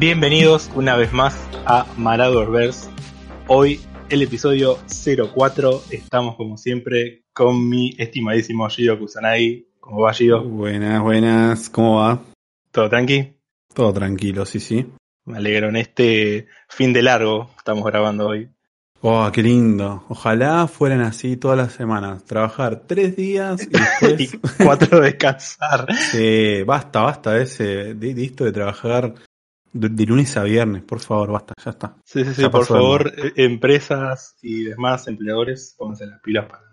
Bienvenidos una vez más a Verse. Hoy el episodio 04. Estamos como siempre con mi estimadísimo Gido Kusanagi. ¿Cómo va Gido? Buenas, buenas. ¿Cómo va? ¿Todo tranqui? Todo tranquilo, sí, sí. Me alegro. En este fin de largo estamos grabando hoy. Oh, qué lindo. Ojalá fueran así todas las semanas. Trabajar tres días y después... cuatro descansar. Sí, basta, basta ese, de, de esto de trabajar de, lunes a viernes, por favor, basta, ya está. Sí, sí, sí, por favor, eh, empresas y demás empleadores, pónganse las pilas para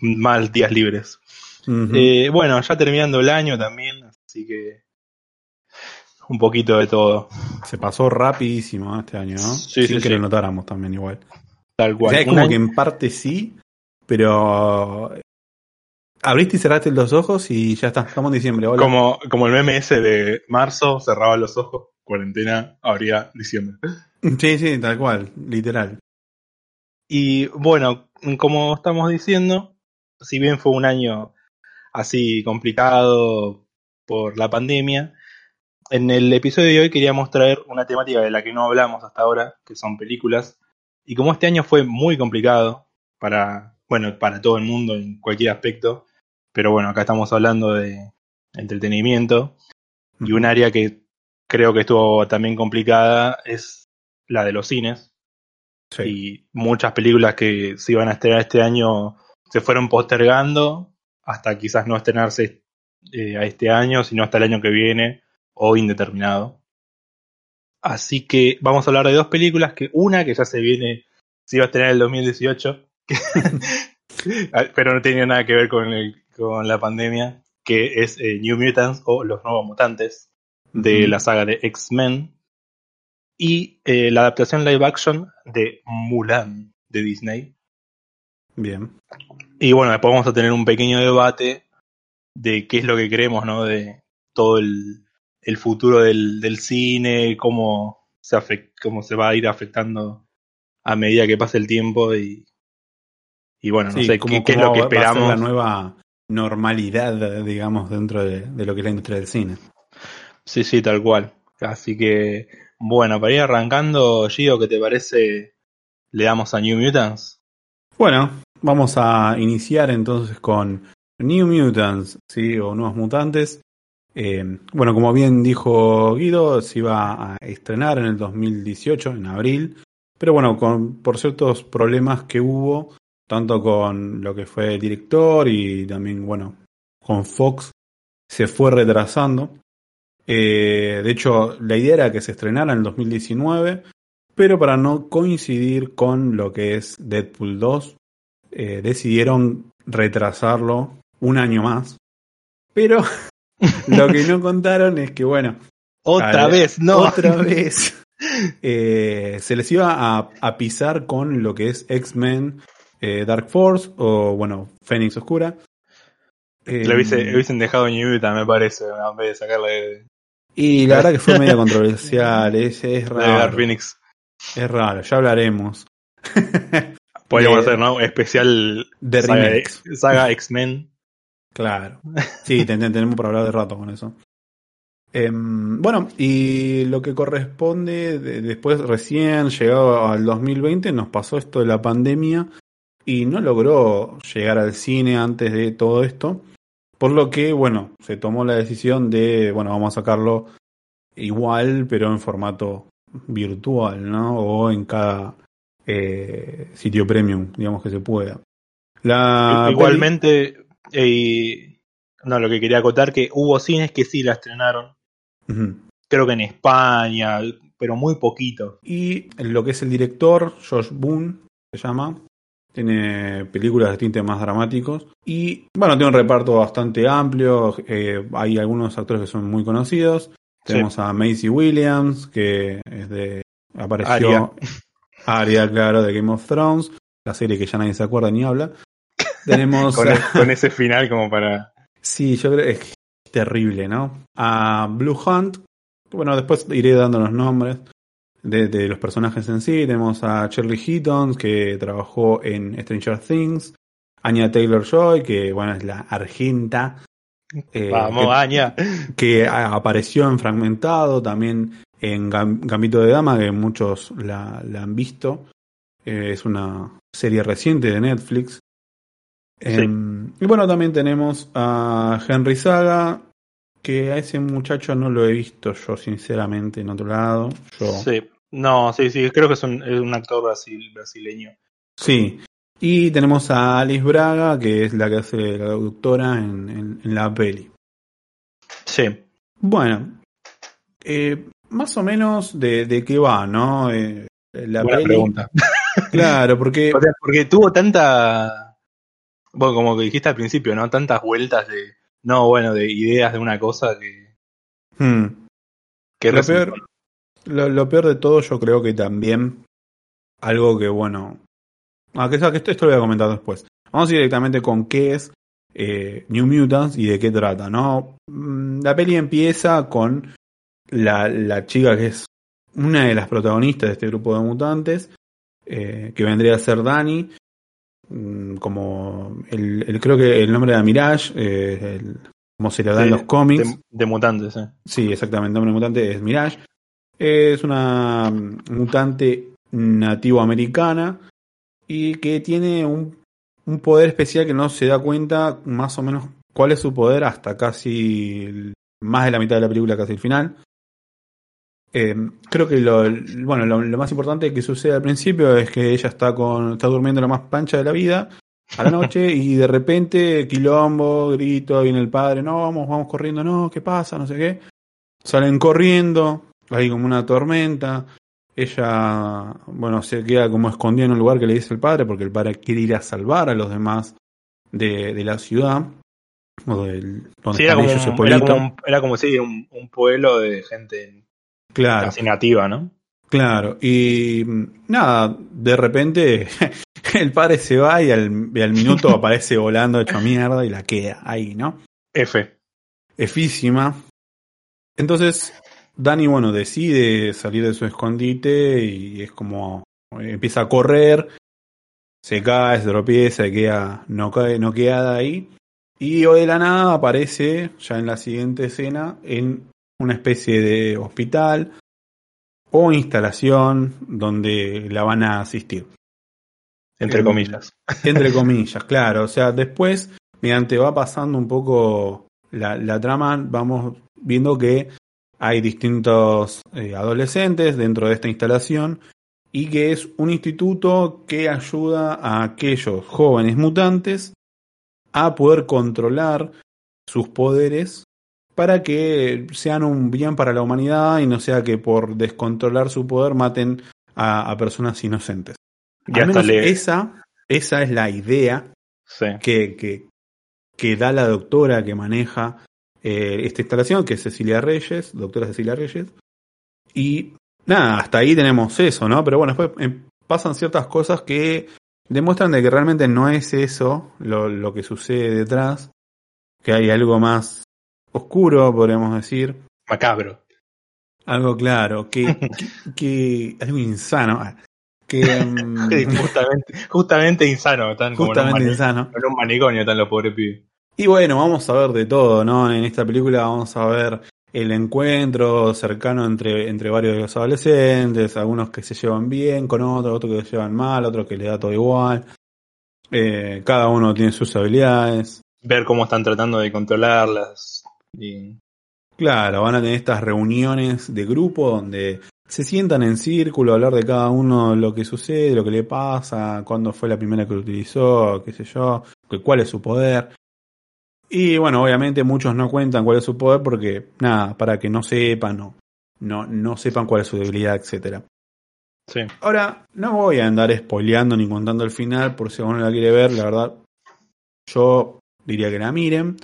mal días libres. Eh, bueno, ya terminando el año también, así que un poquito de todo. Se pasó rapidísimo este año, ¿no? Sí, Sin que lo notáramos también igual. Tal cual. O sea, es como que en parte sí, pero abriste y cerraste los ojos y ya está, estamos en diciembre. Como, como el meme ese de marzo, cerraba los ojos, cuarentena, abría diciembre. Sí, sí, tal cual, literal. Y bueno, como estamos diciendo, si bien fue un año así complicado por la pandemia, en el episodio de hoy queríamos traer una temática de la que no hablamos hasta ahora, que son películas. Y como este año fue muy complicado para, bueno, para todo el mundo en cualquier aspecto, pero bueno, acá estamos hablando de entretenimiento. Y un área que creo que estuvo también complicada es la de los cines. Y muchas películas que se iban a estrenar este año se fueron postergando hasta quizás no estrenarse eh, a este año, sino hasta el año que viene o indeterminado. Así que vamos a hablar de dos películas, que una que ya se viene, se iba a estrenar en el 2018, pero no tenía nada que ver con el con la pandemia, que es eh, New Mutants o Los Nuevos Mutantes de la saga de X-Men y eh, la adaptación live action de Mulan de Disney. Bien. Y bueno, después vamos a tener un pequeño debate de qué es lo que creemos, ¿no? De todo el, el futuro del, del, cine, cómo se, cómo se va a ir afectando a medida que pase el tiempo y, y bueno, no sé qué, es lo que esperamos. la nueva normalidad, digamos, dentro de, lo que es la industria del cine. Sí, sí, tal cual. Así que, bueno, para ir arrancando, Gio, ¿qué te parece? ¿Le damos a New Mutants? Bueno, vamos a iniciar entonces con New Mutants, ¿sí? O Nuevos Mutantes. Eh, bueno, como bien dijo Guido, se iba a estrenar en el 2018, en abril. Pero bueno, con, por ciertos problemas que hubo, tanto con lo que fue el director y también, bueno, con Fox, se fue retrasando. Eh, de hecho, la idea era que se estrenara en el 2019, pero para no coincidir con lo que es Deadpool 2, eh, decidieron retrasarlo un año más. Pero lo que no contaron es que, bueno, otra vez, no. Otra vez. Eh, se les iba a, a, pisar con lo que es X-Men eh, Dark Force o, bueno, Fénix Oscura. Eh, Lo hubiesen, dejado en Utah, me parece, en vez de sacarle. Y la verdad que fue medio controversial, es, es raro. Dark Phoenix. Es raro, ya hablaremos. Podríamos hacer, ¿no? Especial de saga, saga X-Men. Claro. Sí, tenemos para hablar de rato con eso. Em, bueno, y lo que corresponde, después recién llegado al 2020, nos pasó esto de la pandemia y no logró llegar al cine antes de todo esto. Por lo que, bueno, se tomó la decisión de, bueno, vamos a sacarlo igual, pero en formato virtual, ¿no? O en cada eh, sitio premium, digamos que se pueda. La Igualmente, eh, no, lo que quería acotar que hubo cines que sí la estrenaron. Creo que en España, pero muy poquito. Y lo que es el director, Josh Boone, se llama, tiene películas de tintes más dramáticos. Y bueno, tiene un reparto bastante amplio. Eh, hay algunos actores que son muy conocidos. Tenemos a Macy Williams, que es de. apareció. Aria. claro, de Game of Thrones. La serie que ya nadie se acuerda ni habla. Tenemos. con, ese final como para. Sí, yo creo que es terrible, ¿no? A Blue Hunt. Bueno, después iré dando los nombres de, los personajes en sí. Tenemos a Shirley Heaton, que trabajó en Stranger Things. Anya Taylor Joy, que bueno, es la argenta eh, Vamos, que, Aña. que apareció en Fragmentado, también en Gam- Gambito de Dama, que muchos la, la han visto. Eh, es una serie reciente de Netflix. Em, y bueno, también tenemos a Henry Saga, que a ese muchacho no lo he visto yo, sinceramente, en otro lado. Yo, Sí. No, sí, sí, creo que es un, es un actor brasil, brasileño. Sí. Y tenemos a Alice Braga, que es la que hace la doctora en, en- en la peli. Sí. Bueno, eh, más o menos de, de qué va, ¿no? Eh, la Buena peli. pregunta. Claro, porque porque tuvo tanta. Bueno, como que dijiste al principio, ¿no? Tantas vueltas de. No, bueno, de ideas de una cosa que. hmm, que lo, peor, lo, lo peor de todo, yo creo que también algo que, bueno. Ah, que, que esto, esto lo voy a comentar después. Vamos a ir directamente con qué es eh, New Mutants y de qué trata, ¿no? Mm, La peli empieza con la, la chica que es una de las protagonistas de este grupo de mutantes, eh, que vendría a ser Dani, como el, el- creo que el nombre de Mirage, eh, el- como se le da en De- los cómics. De, de mutantes, ¿eh? Sí, exactamente. El nombre mutante es Mirage. Es una mm, mutante nativo-americana y que tiene un, un poder especial que no se da cuenta más o menos cuál es su poder hasta casi el- más de la mitad de la película, casi el final. Eh, creo que lo, bueno, lo, lo más importante que sucede al principio es que ella está con está durmiendo la más pancha de la vida a la noche y de repente quilombo, grito, viene el padre, no, vamos, vamos corriendo, no, ¿qué pasa? No sé qué. Salen corriendo, hay como una tormenta. Ella, bueno, se queda como escondida en un lugar que le dice el padre, porque el padre quiere ir a salvar a los demás de, de la ciudad. O del, donde Sí, era como, ellos, un, era como, un- era como sí, un, un pueblo de gente Claro, casi nativa, ¿no? claro. Y mm, nada, de repente el padre se va y al, y al minuto aparece volando hecho mierda y la queda ahí, ¿no? F. efísima. Entonces, Dani, bueno, decide salir de su escondite y es como empieza a correr, se cae, se tropieza, queda no cae, no queda ahí. Y de la nada aparece, ya en la siguiente escena, en una especie de hospital o instalación donde la van a asistir. Entre comillas. Entre comillas, claro. O sea, después, mediante va pasando un poco la, la trama, vamos viendo que hay distintos eh, adolescentes dentro de esta instalación y que es un instituto que ayuda a aquellos jóvenes mutantes a poder controlar sus poderes para que sean un bien para la humanidad y no sea que por descontrolar su poder maten a, a personas inocentes. Y Al menos le. esa, esa es la idea Sí. que, que, que da la doctora que maneja eh, esta instalación, que es Cecilia Reyes, doctora Cecilia Reyes. Y nada, hasta ahí tenemos eso, ¿no? Pero bueno, después eh, pasan ciertas cosas que demuestran de que realmente no es eso lo, lo que sucede detrás, que hay algo más oscuro, podríamos decir. Macabro. Algo claro, que, que, que- algo insano. ah, Que, Sí, justamente, justamente insano. Como en un, justamente mani- insano. en un manicomio, están los pobres pibes. Y bueno, vamos a ver de todo, ¿no? En esta película vamos a ver el encuentro cercano entre, entre varios de los adolescentes, algunos que se llevan bien con otros, otros que se llevan mal, otros que les da todo igual. Eh, cada uno tiene sus habilidades. Ver cómo están tratando de controlarlas. Y Claro, van a tener estas reuniones de grupo donde se sientan en círculo a hablar de cada uno lo que sucede, lo que le pasa, cuándo fue la primera que lo utilizó, qué sé yo, cuál es su poder. Y bueno, obviamente muchos no cuentan cuál es su poder porque, nada, para que no sepan o no, no sepan cuál es su debilidad, etcétera. sí. Ahora, no voy a andar spoileando ni contando el final por si alguno la quiere ver, la verdad, yo diría que la miren.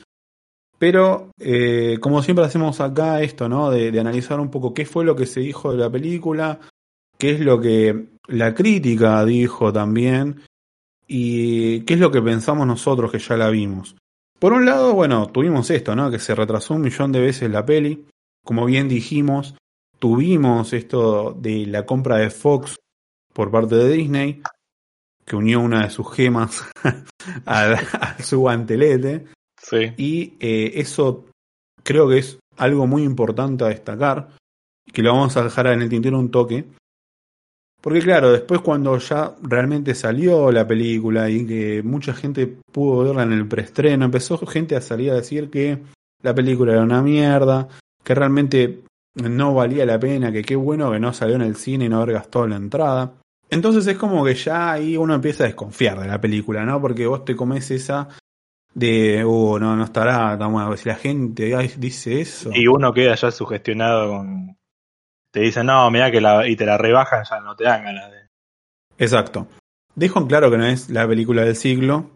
Pero, eh, como siempre hacemos acá esto, ¿no? De, analizar un poco qué fue lo que se dijo de la película, qué es lo que la crítica dijo también, y qué es lo que pensamos nosotros que ya la vimos. Por un lado, bueno, tuvimos esto, ¿no? Que se retrasó un millón de veces la peli. Como bien dijimos, tuvimos esto de la compra de Fox por parte de Disney, que unió una de sus gemas a su guantelete. Y eh, eso creo que es algo muy importante a destacar, que lo vamos a dejar en el tintero un toque. Porque claro, después cuando ya realmente salió la película y que mucha gente pudo verla en el preestreno, empezó gente a salir a decir que la película era una mierda, que realmente no valía la pena, que qué bueno que no salió en el cine y no haber gastado la entrada. Entonces es como que ya ahí uno empieza a desconfiar de la película, ¿no? Porque vos te comes esa de, uh, no, no estará tan bueno. Si la gente dice eso. Y uno queda ya sugestionado con. Te dicen, no, mira que la. y te la rebajan, ya no te dan ganas de. Exacto. Dejo en claro que no es la película del siglo.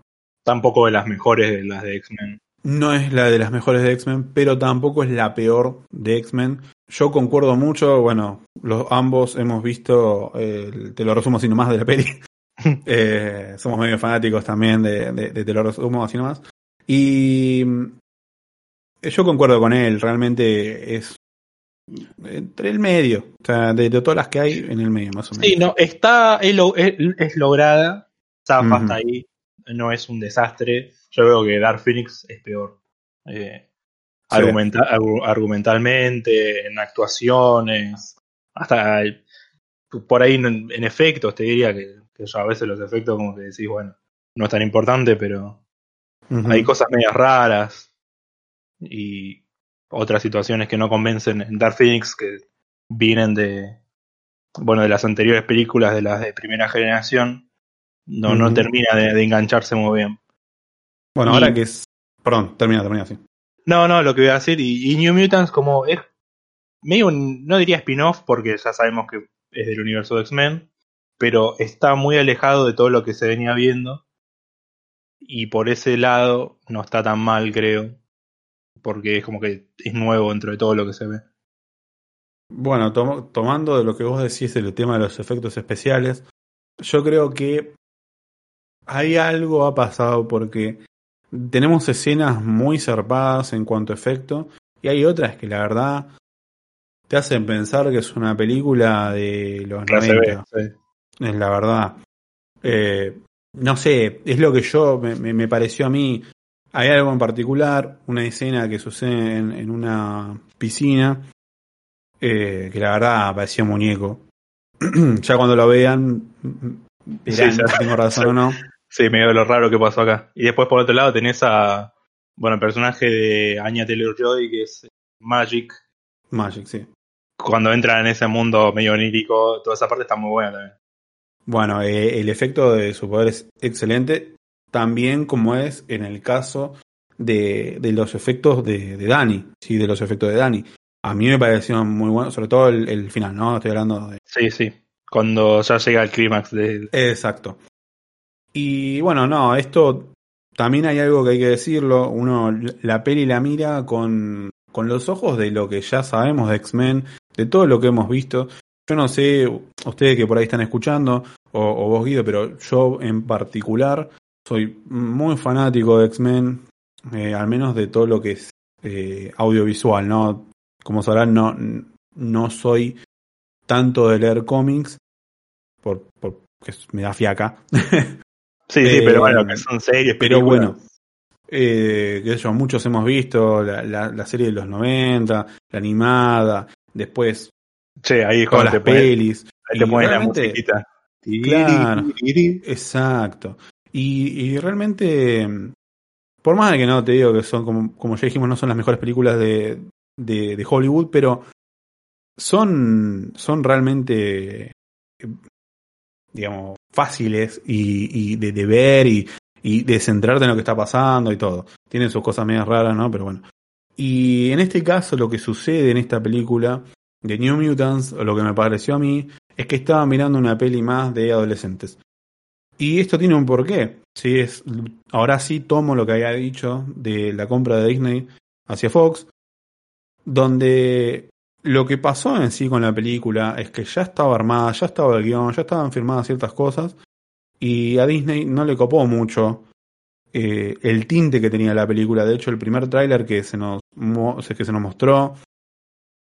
Tampoco de las mejores de las de X-Men. No es la de las mejores de X-Men, pero tampoco es la peor de X-Men. Yo concuerdo mucho, bueno, los ambos hemos visto, te lo resumo así nomás de la peli. eh, somos medio fanáticos también de, de, de te lo resumo así nomás. Y eh, yo concuerdo con él, realmente es entre el medio, o sea, de, de, todas las que hay en el medio, más o menos. Sí, no, está, es, es, lograda, zafa uh -huh. hasta ahí, no es un desastre. Yo veo que Dark Phoenix es peor. Eh, sí. argumenta argumentalmente, en actuaciones, hasta por ahí en, en efectos, te diría que, que, yo a veces los efectos como que decís, bueno, no es tan importante, pero uh -huh. hay cosas medias raras y otras situaciones que no convencen en Dark Phoenix que vienen de bueno de las anteriores películas de las de primera generación no, uh -huh. no termina de, de, engancharse muy bien. Bueno, y, ahora que es. Perdón, termina, termina así. No, no, lo que voy a decir, y, y New Mutants como es medio un, no diría spin-off porque ya sabemos que es del universo de X-Men, pero está muy alejado de todo lo que se venía viendo. Y por ese lado no está tan mal, creo. Porque es como que es nuevo dentro de todo lo que se ve. Bueno, to tomando de lo que vos decís del tema de los efectos especiales, yo creo que hay algo ha pasado porque tenemos escenas muy zarpadas en cuanto a efecto y hay otras que la verdad te hacen pensar que es una película de los Clase 90. B, sí. Es la verdad. Eh, no sé, es lo que yo me, me, me, pareció a mí. Hay algo en particular, una escena que sucede en, en una piscina, eh, que la verdad parecía muñeco. ya cuando lo vean, dirán sí, si tengo razón o no. Sí, me veo lo raro que pasó acá. Y después por otro lado tenés a, bueno, el personaje de Anya Taylor-Joy, que es Magic. Magic, sí. Cuando entra en ese mundo medio onírico, toda esa parte está muy buena también. Bueno, eh, el efecto de su poder es excelente, también como es en el caso de, de los efectos de, de Dani, sí, de los efectos de Dani. A mí me pareció muy bueno, sobre todo el, el final, ¿no? Estoy hablando de... Sí, sí, cuando ya llega el clímax de... Exacto. Y bueno, no, esto también hay algo que hay que decirlo. Uno la peli la mira con, con los ojos de lo que ya sabemos de X-Men, de todo lo que hemos visto. Yo no sé, ustedes que por ahí están escuchando, o, o vos Guido, pero yo en particular soy muy fanático de X-Men, eh, al menos de todo lo que es eh, audiovisual, ¿no? Como sabrán, no, no soy tanto de leer cómics, por, por que me da fiaca. Sí, sí, pero bueno, que son series, pero bueno. Eh, que yo, muchos hemos visto la, la, la, serie de los 90, la animada, después che, ahí todas las pelis. Ahí te la musiquita. Claro, exacto. Y, y, realmente, por más de que no te digo que son, como, como ya dijimos, no son las mejores películas de, de, de Hollywood, pero son, son realmente digamos, fáciles y, y de, de, ver y, y, de centrarte en lo que está pasando y todo. Tienen sus cosas medias raras, ¿no? Pero bueno. Y en este caso, lo que sucede en esta película de New Mutants, o lo que me pareció a mí, es que estaba mirando una peli más de adolescentes. Y esto tiene un porqué. ¿sí? Es, ahora sí tomo lo que había dicho de la compra de Disney hacia Fox, donde lo que pasó en sí con la película es que ya estaba armada, ya estaba el guion, ya estaban firmadas ciertas cosas y a Disney no le copó mucho eh, el tinte que tenía la película. De hecho, el primer tráiler que se nos que se nos mostró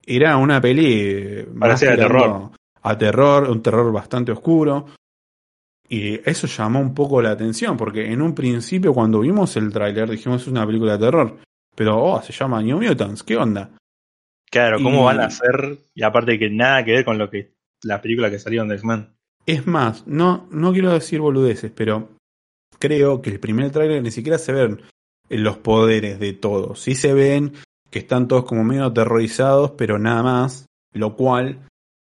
era una peli parecía de terror, a terror, un terror bastante oscuro. Y eso llamó un poco la atención, porque en un principio cuando vimos el tráiler dijimos es una película de terror. Pero, oh, se llama New Mutants, ¿qué onda? Claro, ¿cómo Y- van a hacer? Y aparte que nada que ver con lo que las películas que salieron de X-Men. Es más, no, no quiero decir boludeces, pero creo que el primer tráiler ni siquiera se ven los poderes de todos. Sí se ven que están todos como medio aterrorizados, pero nada más. Lo cual,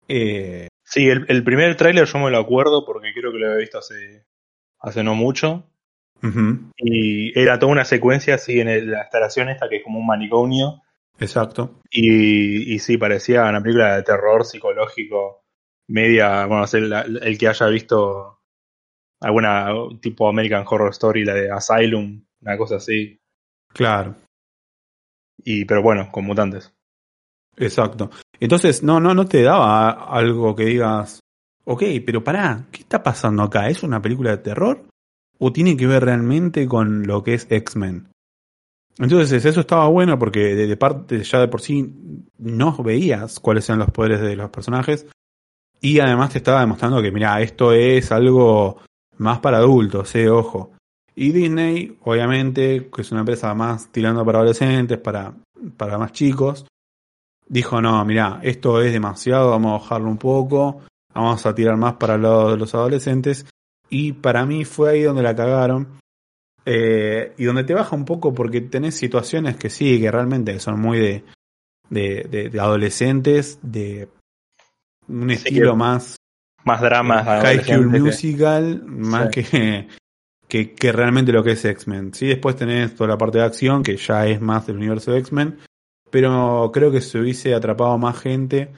eh, Sí, el, el primer tráiler yo me lo acuerdo porque creo que lo había visto hace, hace no mucho. Y era toda una secuencia así en el- la instalación esta que es como un manicomio. exacto. Y, y sí, parecía una película de terror psicológico, media, bueno, la- el que haya visto alguna tipo American Horror Story, la de Asylum, una cosa así. Claro, Y, pero bueno, con mutantes. exacto. Entonces, no, no, no te daba algo que digas, ok, pero pará, ¿qué está pasando acá? ¿Es una película de terror? ¿O tiene que ver realmente con lo que es X-Men? Entonces, eso estaba bueno porque de, de parte ya de por sí no veías cuáles eran los poderes de los personajes. Y además te estaba demostrando que, mira, esto es algo más para adultos, eh, ojo. Y Disney, obviamente, que es una empresa más tirando para adolescentes, para, para más chicos, dijo, no, mira, esto es demasiado, vamos a bajarlo un poco, vamos a tirar más para el lado de los adolescentes. Y para mí fue ahí donde la cagaron. Eh, y donde te baja un poco porque tenés situaciones que sí, que realmente son muy de, de, de- de adolescentes, de un estilo que- más más dramas. High School Musical, más que, que, que realmente lo que es X-Men. Sí, después tenés toda la parte de acción, que ya es más del universo de X-Men, pero creo que se hubiese atrapado más gente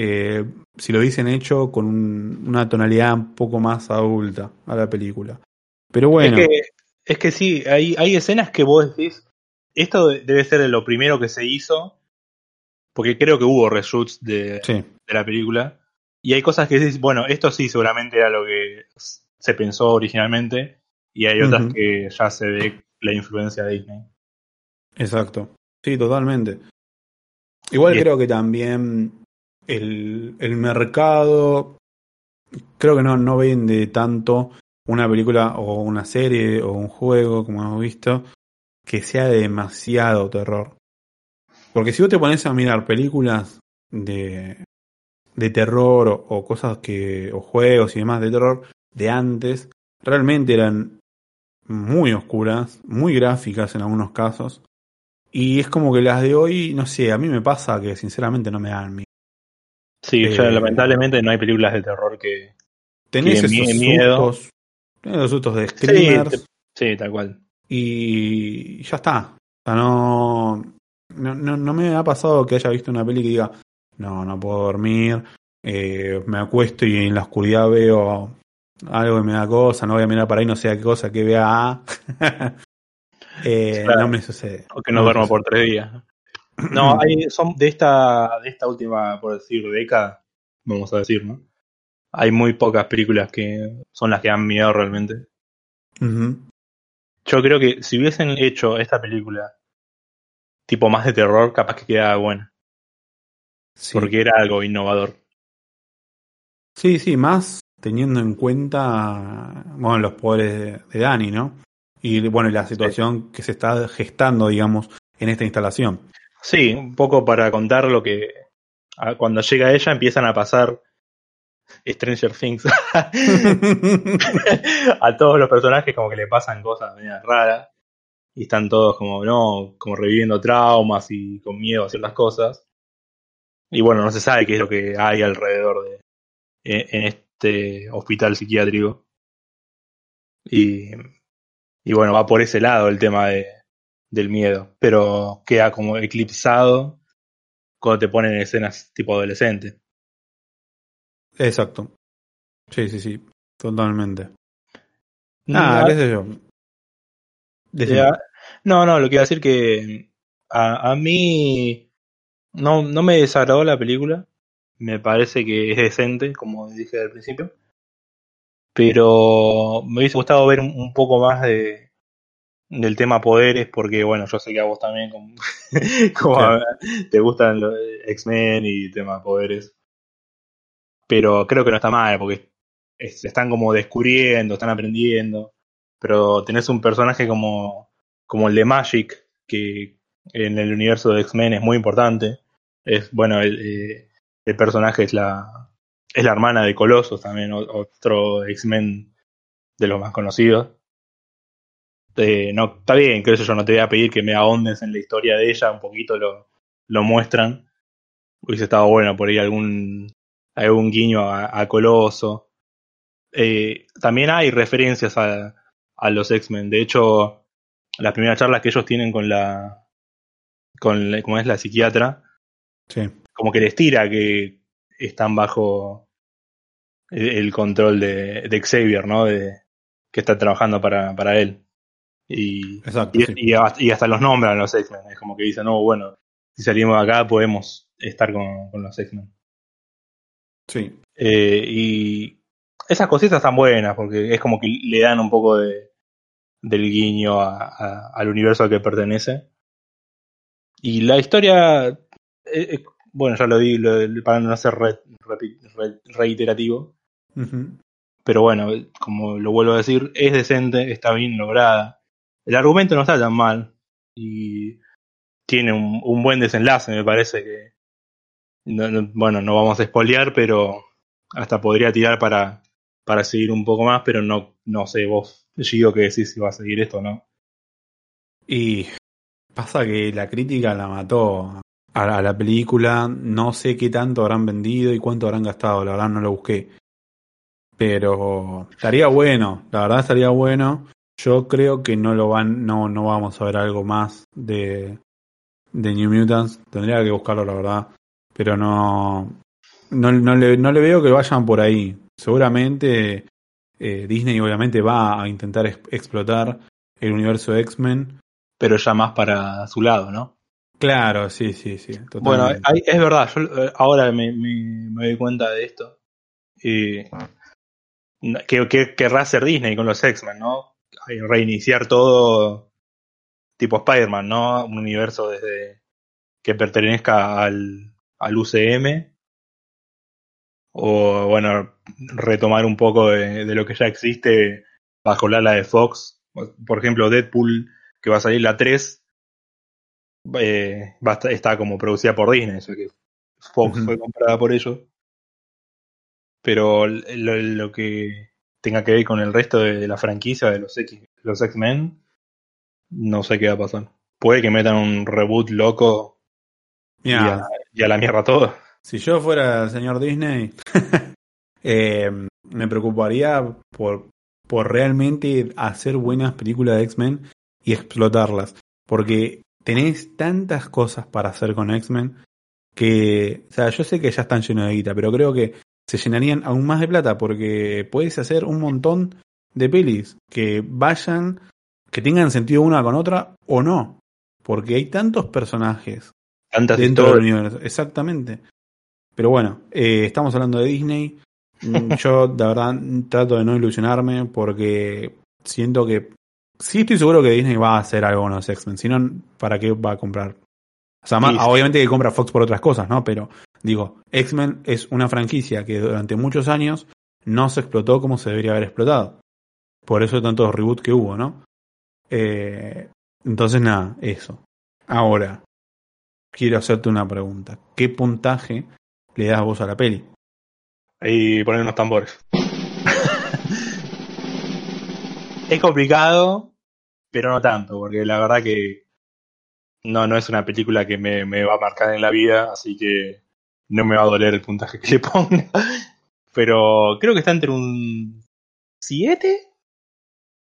eh, si lo hubiesen hecho con un- una tonalidad un poco más adulta a la película. Pero bueno, Es que, es que sí, hay, hay escenas que vos decís, esto de- debe ser lo primero que se hizo, porque creo que hubo reshoots de, sí, de la película, y hay cosas que decís, bueno, esto sí seguramente era lo que se pensó originalmente, y hay otras que ya se ve la influencia de Disney. exacto. Sí, totalmente. Igual Bien. creo que también el, el mercado, creo que no, no vende tanto una película o una serie o un juego, como hemos visto, que sea de demasiado terror. Porque si vos te pones a mirar películas de, de terror o, o cosas que, o juegos y demás de terror de antes, realmente eran muy oscuras, muy gráficas en algunos casos. Y es como que las de hoy, no sé, a mí me pasa que sinceramente no me dan miedo. Sí, Eh, ya lamentablemente no hay películas de terror que... Tenés Que esos mie- miedo. sustos, tenés los sustos de Sí, screamers te- sí, tal cual. y ya está. O sea, no, no, no, no me ha pasado que haya visto una peli que diga, no, no puedo dormir, eh, me acuesto y en la oscuridad veo algo que me da cosa, no voy a mirar para ahí, no sé qué cosa que vea. eh, Claro. No me sucede. O que no me duermo por tres días. No, hay, son de esta, de esta última, por decir, década, vamos a decir, ¿no? Hay muy pocas películas que son las que dan miedo realmente. Yo creo que si hubiesen hecho esta película tipo más de terror, capaz que quedaba buena. Sí. Porque era algo innovador. Sí, sí, más teniendo en cuenta bueno, los poderes de, de Dani, ¿no? Y bueno, la situación que se está gestando, digamos, en esta instalación. Sí, un poco para contar lo que cuando llega ella empiezan a pasar Stranger Things. a todos los personajes como que le pasan cosas medias raras y están todos como no como reviviendo traumas y con miedo a ciertas cosas y bueno no se sabe qué es lo que hay alrededor de en en este hospital psiquiátrico y y bueno va por ese lado el tema de del miedo pero queda como eclipsado cuando te ponen escenas tipo adolescente Exacto. Sí, sí, sí, totalmente. Nada, qué sé yo. Ya. No, no, lo que iba a decir que a, a mí no, no me desagradó la película. Me parece que es decente, como dije al principio. Pero me hubiese gustado ver un, un poco más de del tema poderes, porque bueno, yo sé que a vos también como, como Claro. a- te gustan los X-Men y tema poderes. Pero creo que no está mal, porque es- están como descubriendo, están aprendiendo, pero tenés un personaje como, como el de Magic, que en el universo de X-Men es muy importante. Es, bueno, el, eh, el personaje es la, es la hermana de Colossus también, otro X-Men de los más conocidos. Eh, no, está bien, que eso yo no te voy a pedir que me ahondes en la historia de ella, un poquito lo, lo muestran. Hubiese estado bueno por ahí algún, algún guiño a, a Coloso. Eh, también hay referencias a, a los X-Men. De hecho, las primeras charlas que ellos tienen con la, con la- como es la psiquiatra, Sí. como que les tira que están bajo el, el control de, de Xavier, ¿no? De, que está trabajando para, para él. Y, Exacto. y, sí. y hasta- y hasta los nombran los X-Men. Es como que dicen, no, bueno, si salimos de acá podemos estar con, con los X-Men. Sí. Eh, y esas cositas están buenas porque es como que le dan un poco de del guiño a- a- al universo al que pertenece. Y la historia, eh, eh, bueno, ya lo di lo- para no ser re- repi- re- reiterativo, pero bueno, como lo vuelvo a decir, es decente, está bien lograda. El argumento no está tan mal y tiene un, un buen desenlace, me parece que. no- no- bueno, no vamos a spoilear, pero hasta podría tirar para, para seguir un poco más, pero no, no sé vos, Gio, que decís si va a seguir esto o no. Y pasa que la crítica la mató a, la película. No sé qué tanto habrán vendido y cuánto habrán gastado. La verdad no lo busqué. Pero estaría bueno. La verdad estaría bueno. Yo creo que no lo van, no, no vamos a ver algo más de, de New Mutants. Tendría que buscarlo, la verdad. Pero no, no, no, le, no le veo que vayan por ahí. Seguramente eh, Disney obviamente va a intentar ex- explotar el universo X-Men. Pero ya más para su lado, ¿no? Claro, sí, sí, sí. Bueno, hay- es verdad, yo eh, ahora me, me, me doy cuenta de esto. Y que, que querrá hacer Disney con los X-Men, ¿no? Reiniciar todo tipo Spider-Man, ¿no? Un universo desde que pertenezca al, al UCM. O, bueno, retomar un poco de, de lo que ya existe bajo la ala de Fox. Por ejemplo, Deadpool, que va a salir la 3, eh, está como producida por Disney, o sea que Fox fue comprada por ellos. Pero lo, lo que tenga que ver con el resto de, la franquicia de los X, los X-Men, no sé qué va a pasar. Puede que metan un reboot loco y, Mirá, a, y a la mierda todo. si yo fuera el señor Disney, eh, me preocuparía por, por realmente hacer buenas películas de X-Men y explotarlas. Porque tenés tantas cosas para hacer con X-Men que, o sea, yo sé que ya están llenos de guita, pero creo que se llenarían aún más de plata porque puedes hacer un montón de pelis que vayan, que tengan sentido una con otra o no. Porque hay tantos personajes Tantas dentro del historias. universo. Exactamente. Pero bueno, eh, estamos hablando de Disney. Yo, de verdad, trato de no ilusionarme porque siento que. Sí, estoy seguro que Disney va a hacer algo con los X-Men. Si no, ¿para qué va a comprar? O sea, más- obviamente que compra Fox por otras cosas, ¿no? Pero digo, X-Men es una franquicia que durante muchos años no se explotó como se debería haber explotado. Por eso tantos reboots que hubo, ¿no? Eh, entonces, nada, eso. Ahora, quiero hacerte una pregunta. ¿Qué puntaje le das vos a la peli? Y poner unos tambores. Es complicado, pero no tanto, porque la verdad que no, no es una película que me, me va a marcar en la vida, así que no me va a doler el puntaje que le ponga. Pero creo que está entre un 7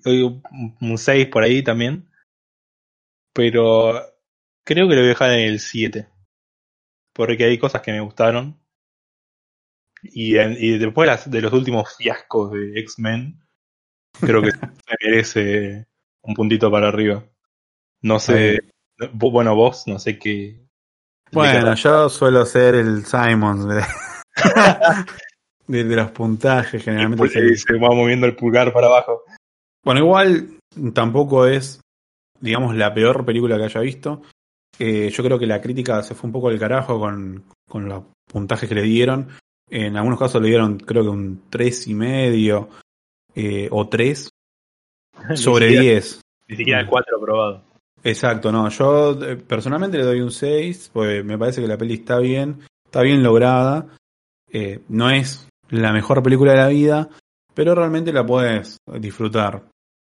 y un 6 por ahí también. Pero creo que lo voy a dejar en el 7. Porque hay cosas que me gustaron. Y, después de los últimos fiascos de X-Men, creo que se merece un puntito para arriba. No sé, bueno, vos, no sé qué. Bueno, qué- yo suelo ser el Simons de, de, de los puntajes, generalmente. Se va moviendo el pulgar para abajo. Bueno, igual tampoco es, digamos, la peor película que haya visto. Eh, yo creo que la crítica se fue un poco al carajo con, con los puntajes que le dieron. En algunos casos le dieron, creo que un 3 y medio eh, o 3 sobre 10. Ni siquiera el 4 aprobado. Exacto, no. Yo eh, personalmente le doy un 6, porque me parece que la peli está bien, está bien lograda. Eh, no es la mejor película de la vida, pero realmente la puedes disfrutar.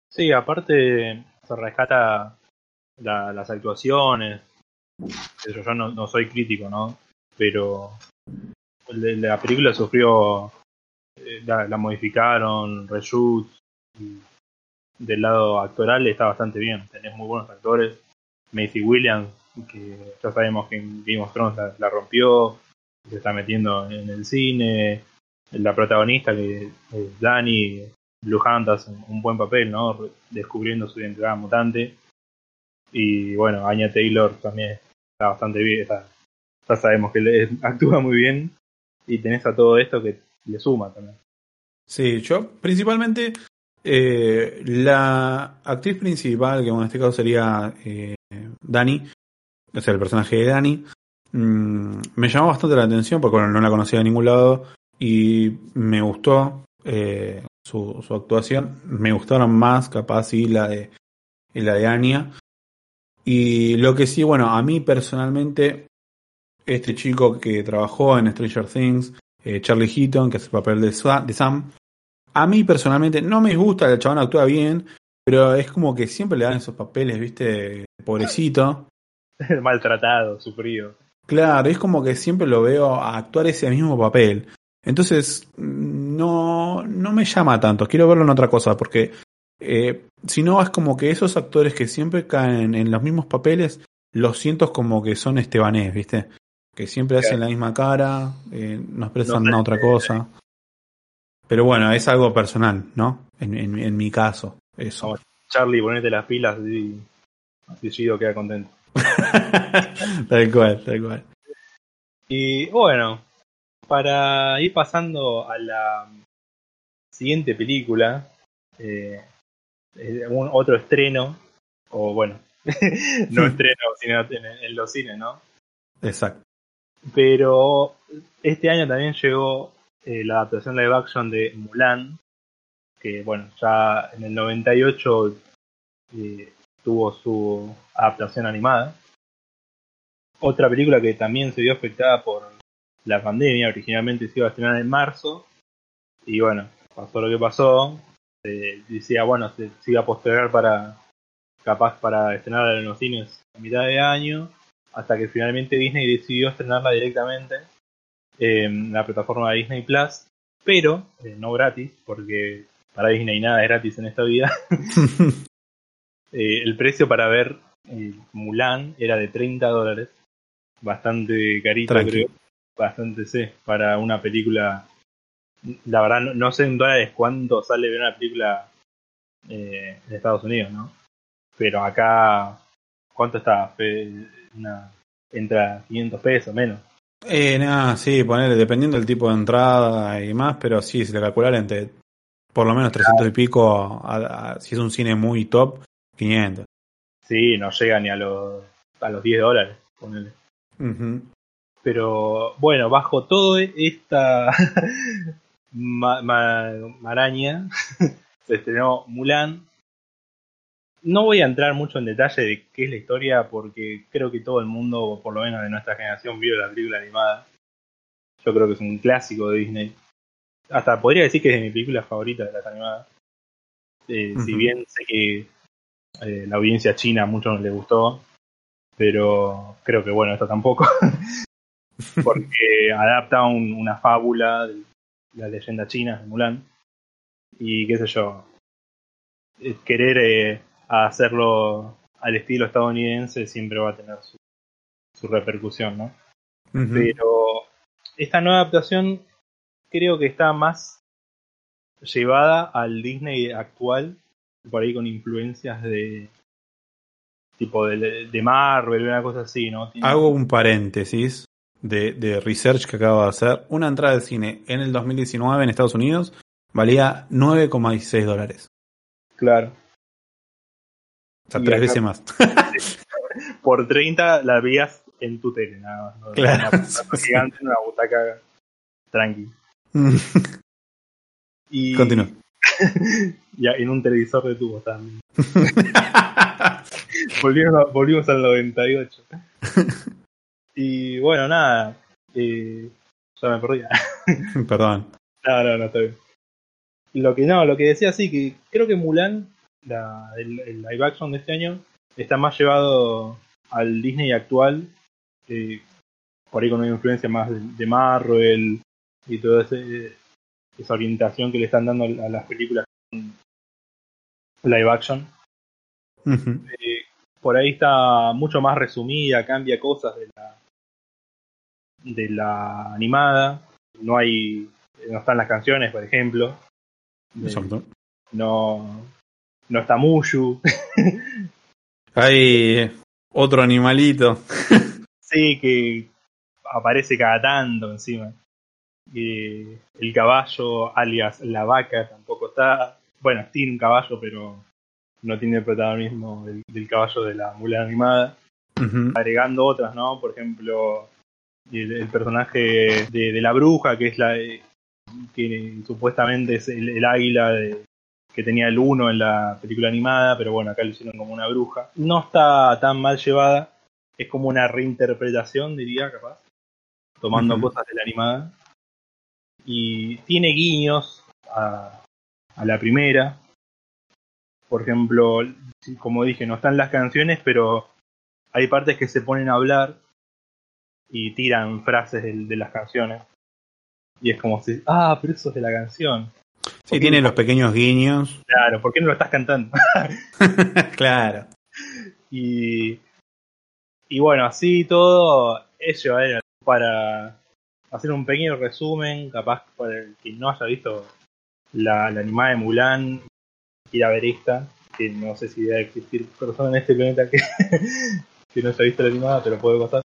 Sí, aparte se rescata la- las actuaciones. Eso, yo no, no soy crítico, ¿no? Pero la película sufrió, la, la modificaron, reshoots. del lado actoral está bastante bien. Tenés muy buenos actores. Macy Williams, que ya sabemos que en Game of Thrones la, rompió, se está metiendo en el cine. La protagonista, que es Dani, Blue Hunt hace un- buen papel, ¿no? Descubriendo su identidad mutante. Y bueno, Anya Taylor también está bastante bien. ya sabemos que actúa muy bien. Y tenés a todo esto que le suma también. Sí, yo principalmente eh, la actriz principal, que en este caso sería eh, Dani, o sea, el personaje de Dani, mm, me llamó bastante la atención porque no la conocía de ningún lado y me gustó eh, su, actuación. Me gustaron más, capaz, sí, la de, y la de Anya. Y lo que sí, bueno, a mí personalmente, este chico que trabajó en Stranger Things, eh, Charlie Heaton, que es el papel de, Sa- de Sam, a mí personalmente no me gusta, el chabón actúa bien, pero es como que siempre le dan esos papeles, viste, pobrecito. Maltratado, sufrido. Claro, es como que siempre lo veo a actuar ese mismo papel. Entonces, no, no me llama tanto, quiero verlo en otra cosa, porque eh, si no es como que esos actores que siempre caen en los mismos papeles, los siento como que son estebanés, ¿viste? Que siempre hacen la misma cara, eh, no expresan No otra cosa. Pero bueno, es algo personal, ¿no? En, en- en mi caso, eso. Vamos. Charlie, ponete las pilas y así Gido queda contento. tal cual, tal cual. Y bueno, para ir pasando a la siguiente película, eh, eh, un, otro estreno, o bueno, no estreno sino en, en los cines, ¿no? Exacto. Pero este año también llegó eh, la adaptación live action de Mulan, que bueno, ya en el 98 eh, tuvo su adaptación animada. Otra película que también se vio afectada por la pandemia, originalmente se iba a estrenar en marzo, y bueno, pasó lo que pasó, se decía, bueno, se, se iba a postergar para, capaz para estrenar en los cines a mitad de año, hasta que finalmente Disney decidió estrenarla directamente en la plataforma de Disney Plus, pero eh, no gratis, porque para Disney nada es gratis en esta vida. Eh, el precio para ver eh, Mulan era de 30 dólares, bastante carito, Tranqui. creo. Bastante, sí, para una película. La verdad, no, no sé en dólares cuánto sale ver una película eh, en Estados Unidos, ¿no? Pero acá, ¿cuánto está? Una, entra 500 pesos, menos. Eh, nada, sí, ponerle, dependiendo del tipo de entrada y más, pero sí, si le calcular entre por lo menos 300 y pico, a- a- si es un cine muy top, 500. Sí, no llega ni a los, a los 10 dólares, ponele. Pero bueno, bajo toda esta ma- ma- maraña se estrenó Mulan. No voy a entrar mucho en detalle de qué es la historia porque creo que todo el mundo, o por lo menos de nuestra generación, vio la película animada. Yo creo que es un clásico de Disney. Hasta podría decir que es de mi película favorita de las animadas. Eh, Si bien sé que eh, la audiencia china a muchos no les gustó, pero creo que bueno, esto tampoco porque adapta un- una fábula de la leyenda china de Mulan y qué sé yo querer eh, hacerlo al estilo estadounidense siempre va a tener su, su repercusión no pero esta nueva adaptación creo que está más llevada al Disney actual por ahí con influencias de tipo de, de Marvel una cosa así no Tiene- Hago un paréntesis de, de research que acabo de hacer. Una entrada de cine en el 2019 en Estados Unidos valía 9,16 dólares. claro O sea, tres veces más. por 30 la veías en tu tele, nada más. ¿no? Claro. Una butaca gigante, una butaca tranqui. y, Continúa. y en un televisor de tubo también. volvimos, volvimos al 98. y bueno, nada. Eh, ya me perdí. Perdón. No, no, no, está bien. Lo que no, lo que decía sí, que creo que Mulan, la, el, el live action de este año, está más llevado al Disney actual, eh, por ahí con una influencia más de, de Marvel y toda esa orientación que le están dando a las películas live action. Eh, por ahí está mucho más resumida, cambia cosas de la de la animada. No hay, no están las canciones, por ejemplo. Eh, Exacto. no, no está Mushu. Hay otro animalito. sí, que aparece cada tanto encima. Eh, el caballo, alias la vaca, tampoco está. Bueno, tiene un caballo, pero no tiene el protagonismo del, del caballo de la mula animada. Agregando otras, ¿no? Por ejemplo, el, el personaje de, de la bruja, que es la eh, que supuestamente es el, el águila de- que tenía el 1 en la película animada, pero bueno, acá lo hicieron como una bruja. No está tan mal llevada, es como una reinterpretación, diría, capaz, tomando cosas de la animada. Y tiene guiños a, a la primera. Por ejemplo, como dije, no están las canciones, pero hay partes que se ponen a hablar y tiran frases de, de las canciones. Y es como si, ah, pero eso es de la canción. Sí, tiene los pequeños guiños. Claro, ¿por qué no lo estás cantando? claro. y, y bueno, así todo es llevadero para hacer un pequeño resumen, capaz para el que no haya visto la, la animada de Mulan, ir a ver esta, que no sé si debe existir persona en este planeta que, que no haya visto la animada, pero puede pasar.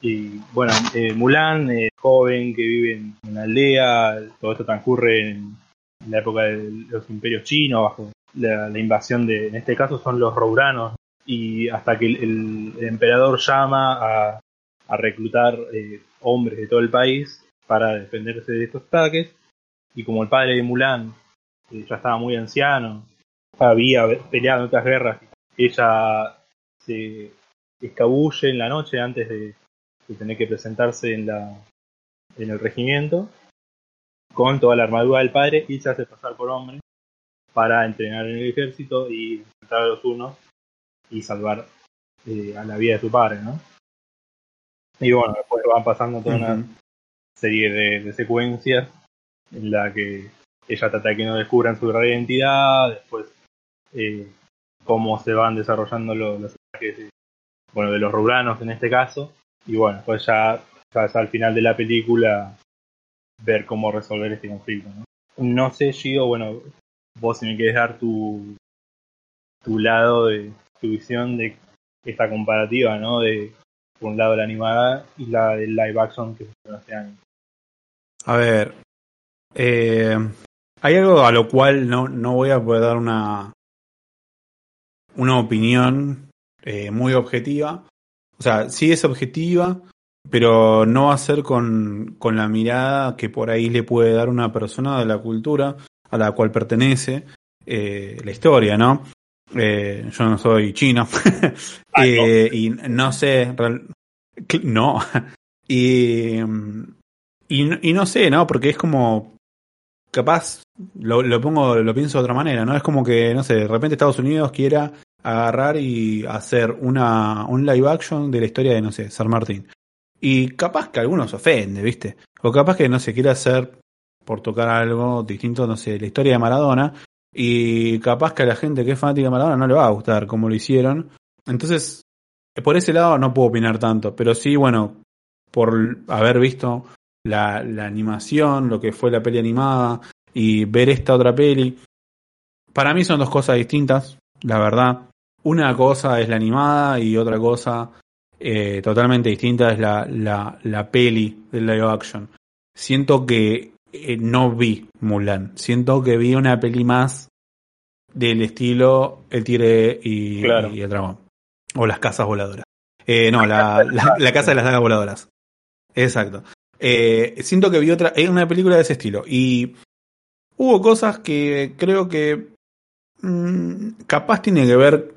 Y bueno, eh, Mulan, eh, joven que vive en una aldea, todo esto transcurre en, la época de los imperios chinos, bajo la, invasión de, en este caso son los rouranos, y hasta que el, el- el emperador llama a, a reclutar eh, hombres de todo el país para defenderse de estos ataques, y como el padre de Mulan eh, ya estaba muy anciano, había peleado en otras guerras, ella se escabulle en la noche antes de, de tener que presentarse en la en el regimiento con toda la armadura del padre y se hace pasar por hombre para entrenar en el ejército y enfrentar a los unos y salvar eh, a la vida de su padre, ¿no? Y bueno, después van pasando toda una serie de, de secuencias en la que ella trata de que no descubran su verdadera identidad, después eh, cómo se van desarrollando los, los ataques de, bueno, de los ruranos en este caso, y bueno, pues ya, ya, ya al final de la película ver cómo resolver este conflicto. No, no sé, Gio, bueno, vos si me quieres dar tu, tu lado de tu visión de esta comparativa, ¿no? De por un lado la animada y la del live action que se hizo este año. A ver. eh, hay algo a lo cual no, no voy a poder dar una, una opinión eh, muy objetiva. O sea, sí es objetiva, pero no va a ser con, con la mirada que por ahí le puede dar una persona de la cultura a la cual pertenece eh, la historia, ¿no? Eh, yo no soy chino Ah, Eh, y no sé, real- no, y, y, no- y no sé, ¿no? Porque es como, capaz, lo, lo pongo, lo pienso de otra manera, ¿no? Es como que, no sé, de repente Estados Unidos quiera agarrar y hacer una, un live action de la historia de, no sé, San Martín. Y capaz que algunos ofende, ¿viste? O capaz que no se quiere hacer por tocar algo distinto, no sé, la historia de Maradona. Y capaz que a la gente que es fanática de Maradona no le va a gustar como lo hicieron. Entonces, por ese lado no puedo opinar tanto. Pero sí, bueno, por haber visto la, la animación, lo que fue la peli animada y ver esta otra peli. Para mí son dos cosas distintas, la verdad. Una cosa es la animada y otra cosa eh, totalmente distinta es la, la, la peli del live action. Siento que eh, no vi Mulan. Siento que vi una peli más del estilo El Tigre y, Claro. y el Dragón. O las casas voladoras. Eh, no, la, la, la casa de las dagas voladoras. Exacto. Siento que vi otra, es una película de ese estilo. Y hubo cosas que creo que mm, capaz tiene que ver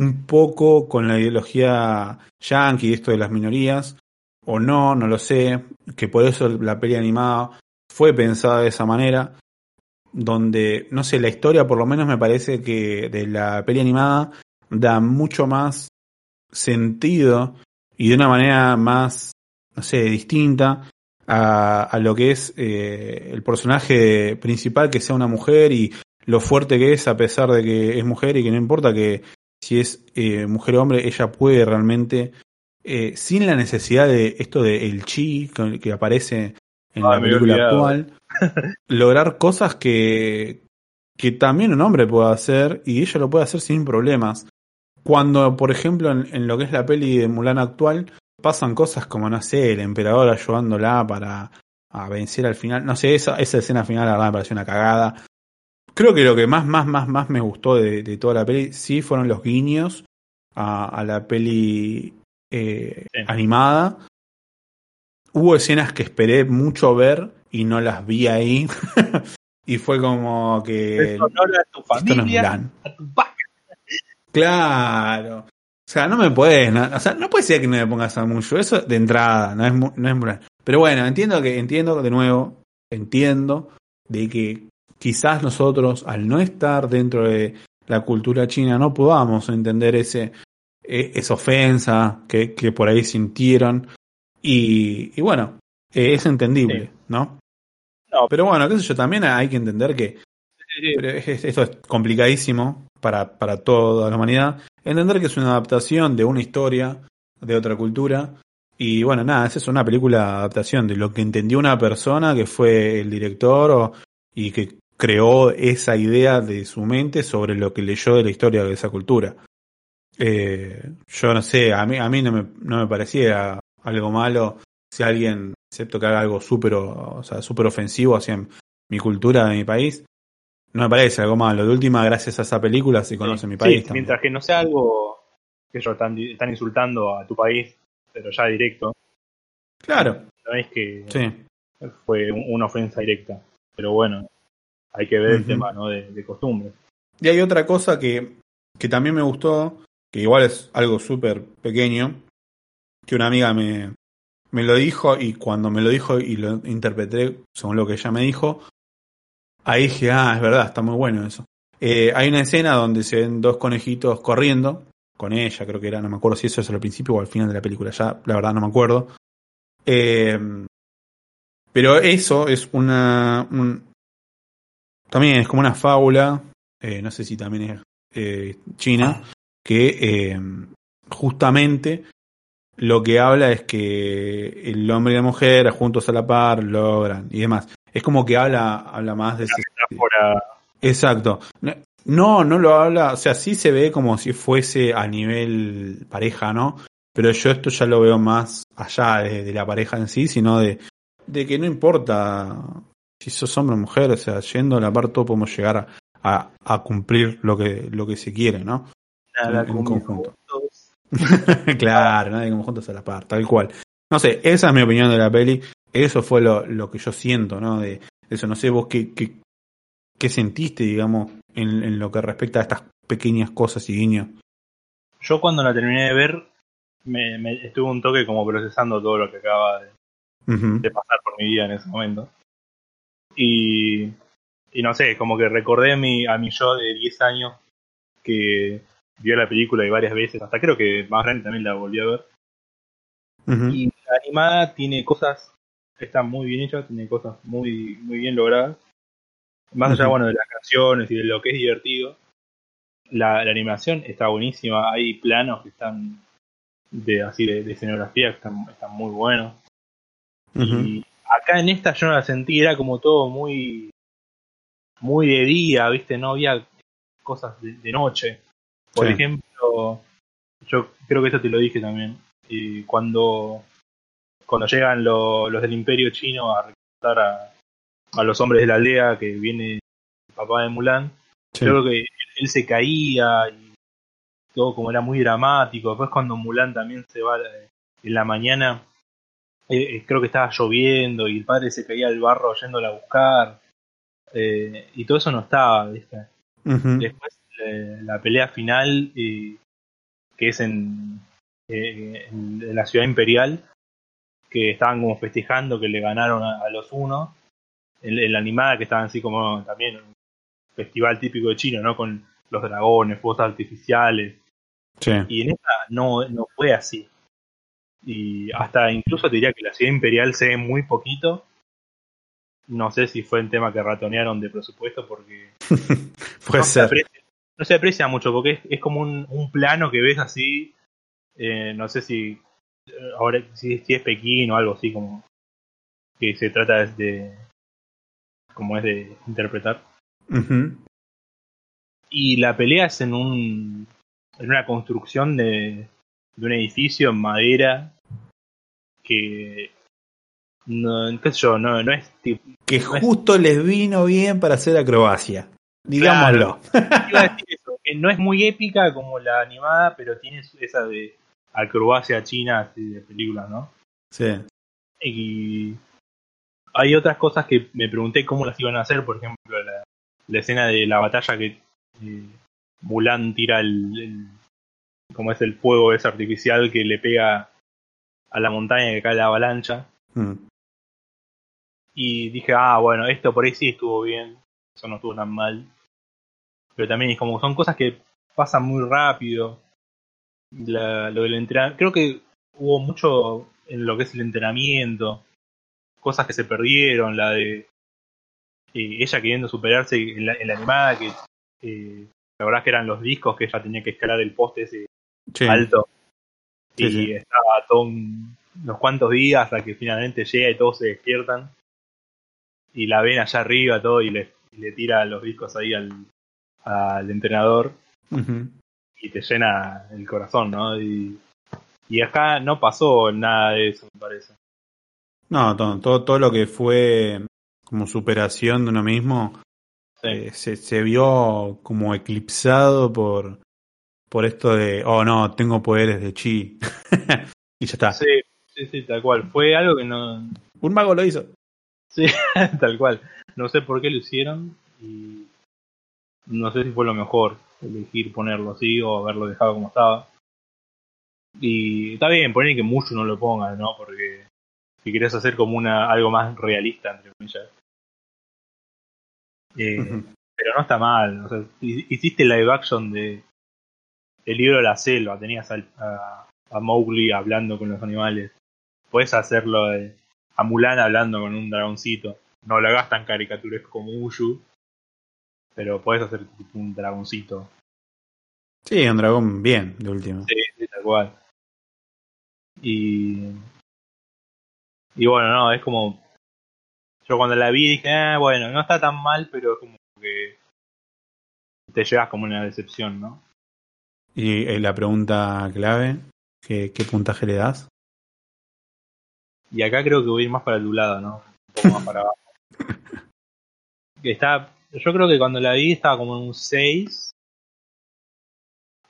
un poco con la ideología yankee, esto de las minorías, o no, no lo sé, que por eso la peli animada fue pensada de esa manera, donde, no sé, la historia por lo menos me parece que de la peli animada da mucho más sentido y de una manera más, no sé, distinta a, lo que es eh, el personaje principal que sea una mujer y lo fuerte que es a pesar de que es mujer y que no importa que si es eh, mujer o hombre, ella puede realmente, eh, sin la necesidad de esto de el chi que, que aparece en Ah, la película actual, lograr cosas que, que también un hombre puede hacer y ella lo puede hacer sin problemas. Cuando, por ejemplo, en, en lo que es la peli de Mulan actual, pasan cosas como, no sé, el emperador ayudándola para a vencer al final. No sé, esa, esa escena final, la verdad, me pareció una cagada. Creo que lo que más, más, más, más me gustó de, de toda la peli, sí fueron los guiños a, a la peli eh, Sí. animada. Hubo escenas que esperé mucho ver y no las vi ahí. y fue como que. Es honor a tu Esto no a tu. Claro. O sea, no me puedes, no- o sea, no puede ser que no me pongas a mucho. Eso de entrada, no es, no es. Pero bueno, entiendo que, entiendo de nuevo, entiendo de que quizás nosotros, al no estar dentro de la cultura china, no podamos entender ese, e- esa ofensa que, que por ahí sintieron. Y, y bueno, eh, es entendible, Sí. ¿no? No. Pero bueno, qué sé yo, también hay que entender que esto es complicadísimo para, para toda la humanidad. Entender que es una adaptación de una historia, de otra cultura. Y bueno, nada, esa es una película de adaptación de lo que entendió una persona que fue el director o- y que creó esa idea de su mente sobre lo que leyó de la historia de esa cultura. Eh, yo no sé, a mí, a mí no, me, no me parecía algo malo si alguien, excepto que haga algo súper o sea, súper ofensivo hacia mi cultura de mi país, no me parece algo malo. De última, gracias a esa película se conoce mi Sí, país. también. mientras que no sea algo que ellos están, están insultando a tu país, pero ya directo, Claro, no es que sí. fue un- una ofensa directa. Pero bueno, hay que ver el tema ¿no? de, de costumbre. Y hay otra cosa que, que también me gustó, que igual es algo súper pequeño, que una amiga me, me lo dijo y cuando me lo dijo y lo interpreté según lo que ella me dijo, ahí dije, ah, es verdad, está muy bueno eso. Eh, hay una escena donde se ven dos conejitos corriendo, con ella creo que era, no me acuerdo si eso es al principio o al final de la película, ya la verdad no me acuerdo. Eh, pero eso es una... un- también es como una fábula, eh, no sé si también es eh, china, que eh, justamente lo que habla es que el hombre y la mujer juntos a la par logran y demás. Es como que habla, habla más de Exacto. No, no lo habla, o sea, sí se ve como si fuese a nivel pareja, ¿no? Pero yo esto ya lo veo más allá de, de la pareja en sí, sino de, de que no importa si sos hombre o mujer, o sea, yendo a la par todo podemos llegar a, a, a cumplir lo que, lo que se quiere, ¿no? nada en como conjunto. claro, nadie como juntos a la par, tal cual. No sé, esa es mi opinión de la peli. Eso fue lo, lo que yo siento, ¿no? De, de eso, no sé vos qué, qué, qué sentiste, digamos, en, en lo que respecta a estas pequeñas cosas y guiños. Yo cuando la terminé de ver, me, me- estuve un toque como procesando todo lo que acaba de pasar por mi vida en ese momento. Y, y no sé, como que recordé a mi, a mi yo de 10 años que vio la película y varias veces, hasta creo que más grande también la volví a ver. Y la animada tiene cosas, está muy bien hecha, tiene cosas muy, muy bien logradas. Más allá, bueno, de las canciones y de lo que es divertido, la, la animación está buenísima. Hay planos que están de así de, de escenografía que están, están muy buenos. Y acá en esta yo no la sentí, era como todo muy muy de día, ¿viste? No había cosas de, de noche. Por Sí. ejemplo, yo creo que esto te lo dije también. Y cuando, cuando llegan lo- los del Imperio Chino a reclutar a, a los hombres de la aldea que viene el papá de Mulan, Sí. yo creo que él se caía y todo como era muy dramático. Después cuando Mulan también se va eh, en la mañana eh, eh, creo que estaba lloviendo y el padre se caía al barro yéndola a buscar. eh, y todo eso no estaba, ¿viste? Después eh, la pelea final, eh, que es en, la ciudad imperial, que estaban como festejando que le ganaron a, a los unos. En, en la animada que estaban así como también un festival típico de China, ¿no? Con los dragones, fuegos artificiales. Sí. Y en esta no, no fue así. Y hasta incluso te diría que la ciudad imperial se ve muy poquito. No sé si fue en tema que ratonearon de presupuesto porque Puede no se, aprecia, no se aprecia mucho porque es, es como un, un plano que ves así. eh, no sé si eh, ahora si, si es Pekín o algo así como que se trata de como es de interpretar. Y la pelea es en un en una construcción de, de un edificio en madera que no, qué sé yo, no, no es tipo Que justo les vino bien para hacer acrobacia. Digámoslo. Iba a decir eso, que no es muy épica como la animada, pero tiene esa de acrobacia china así de películas, ¿no? Sí. Y hay otras cosas que me pregunté cómo las iban a hacer, por ejemplo, la, la escena de la batalla que eh, Mulan tira el, el- como es el fuego ese artificial que le pega a la montaña que cae la avalancha. Mm. Y dije, ah, bueno, esto por ahí sí estuvo bien, eso no estuvo tan mal. Pero también es como son cosas que pasan muy rápido. La- lo del entrenamiento, creo que hubo mucho en lo que es el entrenamiento, cosas que se perdieron, la de eh, ella queriendo superarse en la, en la animada, que eh, la verdad que eran los discos que ella tenía que escalar el poste ese Sí. alto. Sí, y sí. estaba todo un- unos cuantos días hasta que finalmente llega y todos se despiertan. Y la ven allá arriba todo y le, y le tira los discos ahí al, al entrenador y te llena el corazón, ¿no? Y, y acá no pasó nada de eso, me parece. No, todo, todo, todo lo que fue como superación de uno mismo Sí. eh, se, se vio como eclipsado por, por esto de, oh no, tengo poderes de chi. y ya está. sí, sí, sí, tal cual. Fue algo que no. Un mago lo hizo. Sí, tal cual. No sé por qué lo hicieron y no sé si fue lo mejor elegir ponerlo así o haberlo dejado como estaba. Y está bien, poner que mucho no lo pongan, ¿no? Porque si querés hacer como una algo más realista, entre comillas. Eh, pero no está mal. O sea, hi- hiciste live action de el libro de la selva, tenías al- a, a Mowgli hablando con los animales. Puedes hacerlo de, a Mulan hablando con un dragoncito. No lo hagas tan caricaturesco como Uyu, pero puedes hacer tipo un dragoncito. Sí, un dragón bien, de último. Sí, sí, tal cual. Y. Y bueno, no, es como. Yo cuando la vi dije, ah, bueno, no está tan mal, pero es como que. Te llevas como una decepción, ¿no? Y eh, la pregunta clave, ¿qué, qué puntaje le das? Y acá creo que voy a ir más para tu lado, ¿no? Un poco más para abajo. Que está, yo creo que cuando la vi estaba como en un 6.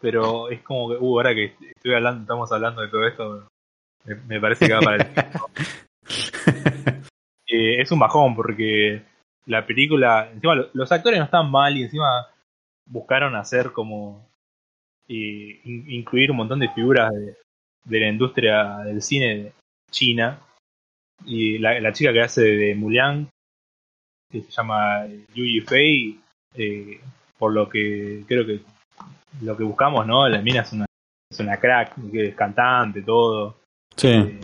Pero es como que, uh, ahora que estoy hablando, estamos hablando de todo esto, me, me parece que va para el Eh, es un bajón porque la película, encima lo- los actores no están mal y encima buscaron hacer como eh, in- incluir un montón de figuras de, de la industria del cine china. Y la, la chica que hace de Mulan que se llama Yu Yifei eh, por lo que creo que lo que buscamos no la mina es una es una crack que es cantante todo. Sí, eh,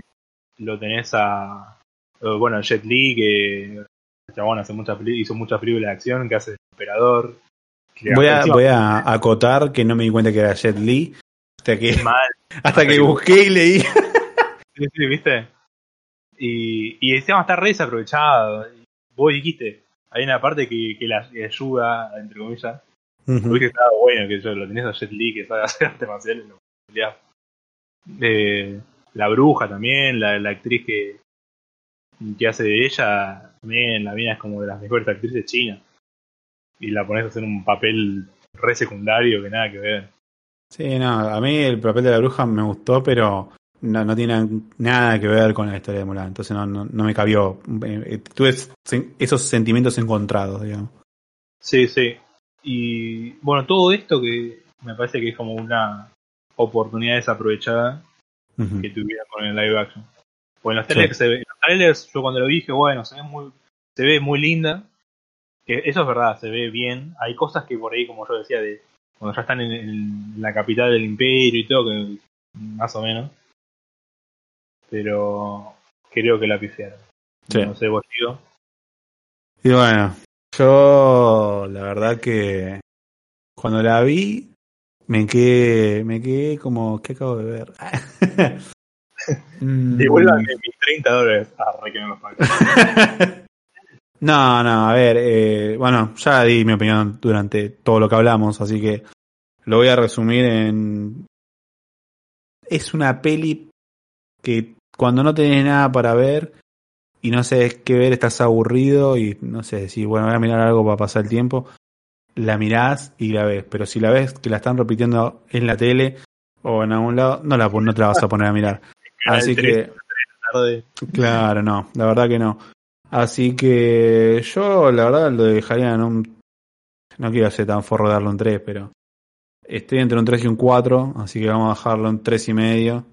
lo tenés a eh, bueno Jet Li que el chabón hace muchas hizo muchas películas de acción que hace de emperador voy a, voy a acotar que no me di cuenta que era Jet Li hasta que, mal. hasta que busqué y leí. sí, sí, viste y, y encima está re desaprovechado. Y vos dijiste hay una parte que, que la ayuda entre comillas. Ujú. hubiese estado bueno que yo lo tenés a Jet Li que sabe hacer artes marciales peleás. Eh, la bruja también la, la actriz que que hace de ella también la mina es como de las mejores actrices chinas y la pones a hacer un papel re secundario que nada que ver Sí, no, a mí el papel de la bruja me gustó, pero no, no tiene nada que ver con la historia de Mulan, entonces no, no, no me cabió. Eh, eh, tuve esos sentimientos encontrados, digamos. Sí, sí. Y bueno, todo esto que me parece que es como una oportunidad desaprovechada que tuviera con el live action. Bueno, los trailers, se ve, los trailers, yo cuando lo dije, bueno, se ve muy, se ve muy linda. Que eso es verdad, se ve bien. Hay cosas que por ahí, como yo decía, de cuando ya están en, la capital del imperio y todo, que más o menos. Pero creo que la pifiaron. No sé, vos. Y bueno, yo la verdad que cuando la vi me quedé, me quedé como, ¿qué acabo de ver? Mm. Devuélvame mis 30 dólares. Ah, que me No, no, a ver, eh, bueno, ya di mi opinión durante todo lo que hablamos, así que lo voy a resumir en... Es una peli que cuando no tenés nada para ver y no sabes qué ver, estás aburrido y no sé, si bueno, voy a mirar algo para pasar el tiempo, la mirás y la ves, pero si la ves que la están repitiendo en la tele o en algún lado, no la, no te la vas a poner a mirar. Así que... Claro, no, la verdad que no. Así que yo la verdad lo dejaría en un... No quiero ser tan forro de darle un 3, pero estoy entre un 3 y un 4, así que vamos a dejarlo en 3 y medio.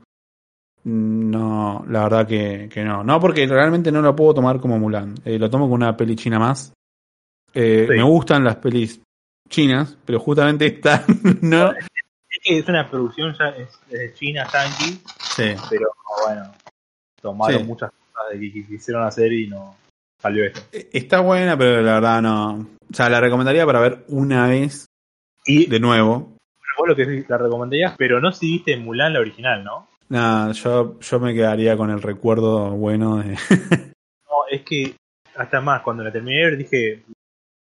No, la verdad que, que no. No, porque realmente no lo puedo tomar como Mulan. Eh, lo tomo como una peli china más. Eh, Me gustan las pelis chinas, pero justamente esta no. Es una producción ya es, china, yankee. Sí. Pero bueno, tomaron muchas cosas de que quisieron hacer y no, salió esto. E, está buena, pero la verdad no. O sea, la recomendaría para ver una vez y de nuevo. Vos lo que la recomendarías, pero no si viste Mulan la original, ¿no? Nada, yo, yo me quedaría con el recuerdo bueno de. no, es que hasta más, cuando la terminé de ver dije,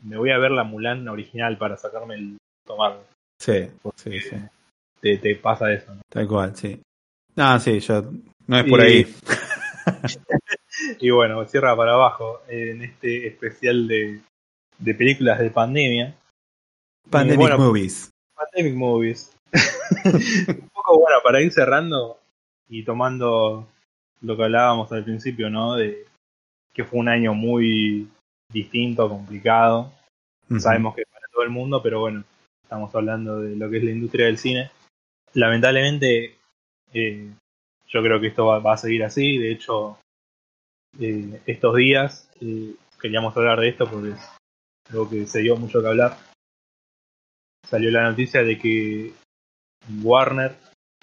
me voy a ver la Mulan original para sacarme el tomar. Sí, sí, sí. Te, te pasa eso, ¿no? Tal cual, sí. Ah, sí, yo. No es por ahí. y bueno, cierra para abajo en este especial de, de películas de pandemia. Pandemic Movies. Pandemic Movies. Un poco bueno, para ir cerrando y tomando lo que hablábamos al principio, ¿no? De que fue un año muy distinto, complicado. Sabemos que para todo el mundo, pero bueno, estamos hablando de lo que es la industria del cine. Lamentablemente, eh, yo creo que esto va, a seguir así. De hecho, eh, estos días eh, queríamos hablar de esto porque es algo que se dio mucho que hablar. Salió la noticia de que Warner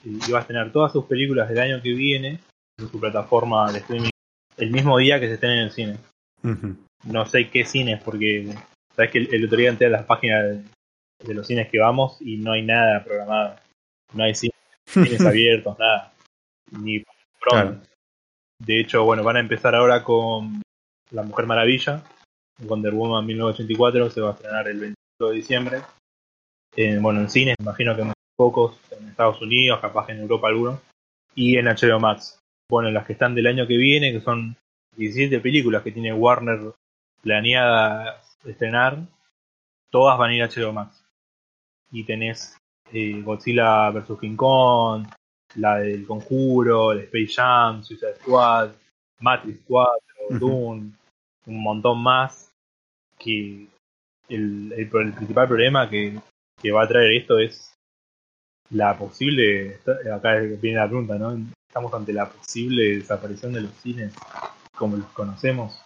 iba a tener todas sus películas del año que viene en su plataforma de streaming el mismo día que se estén en el cine. No sé qué cines, porque sabes que el, otro día entré a las páginas de, los cines que vamos y no hay nada programado. No hay cines, abiertos, nada. Ni pronto. De hecho, bueno, van a empezar ahora con La Mujer Maravilla, Wonder Woman 1984, se va a estrenar el 25 de diciembre. bueno, en cines, imagino que pocos en Estados Unidos, capaz en Europa algunos, y en HBO Max. Bueno, las que están del año que viene, que son 17 películas que tiene Warner planeadas estrenar, todas van a ir a HBO Max. Y tenés eh, Godzilla vs. King Kong, la del Conjuro, el Space Jam, Suicide Squad, Matrix 4, Doom, un montón más que el, el, principal problema que, que, va a traer esto es la posible, acá viene la pregunta, ¿no? Estamos ante la posible desaparición de los cines como los conocemos.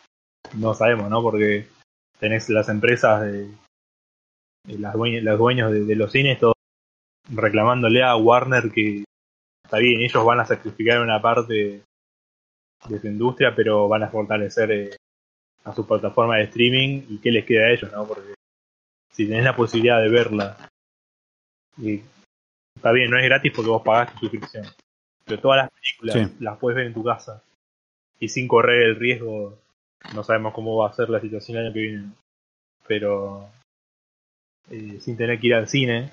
No sabemos, ¿no? Porque tenés las empresas de, las dueñas, los dueños de, los cines todos reclamándole a Warner que está bien, ellos van a sacrificar una parte de su industria, pero van a fortalecer eh, a su plataforma de streaming y qué les queda a ellos, ¿no? Porque si tenés la posibilidad de verla, y está bien, no es gratis porque vos pagás tu suscripción, pero todas las películas las puedes ver en tu casa y sin correr el riesgo, no sabemos cómo va a ser la situación el año que viene, pero eh, sin tener que ir al cine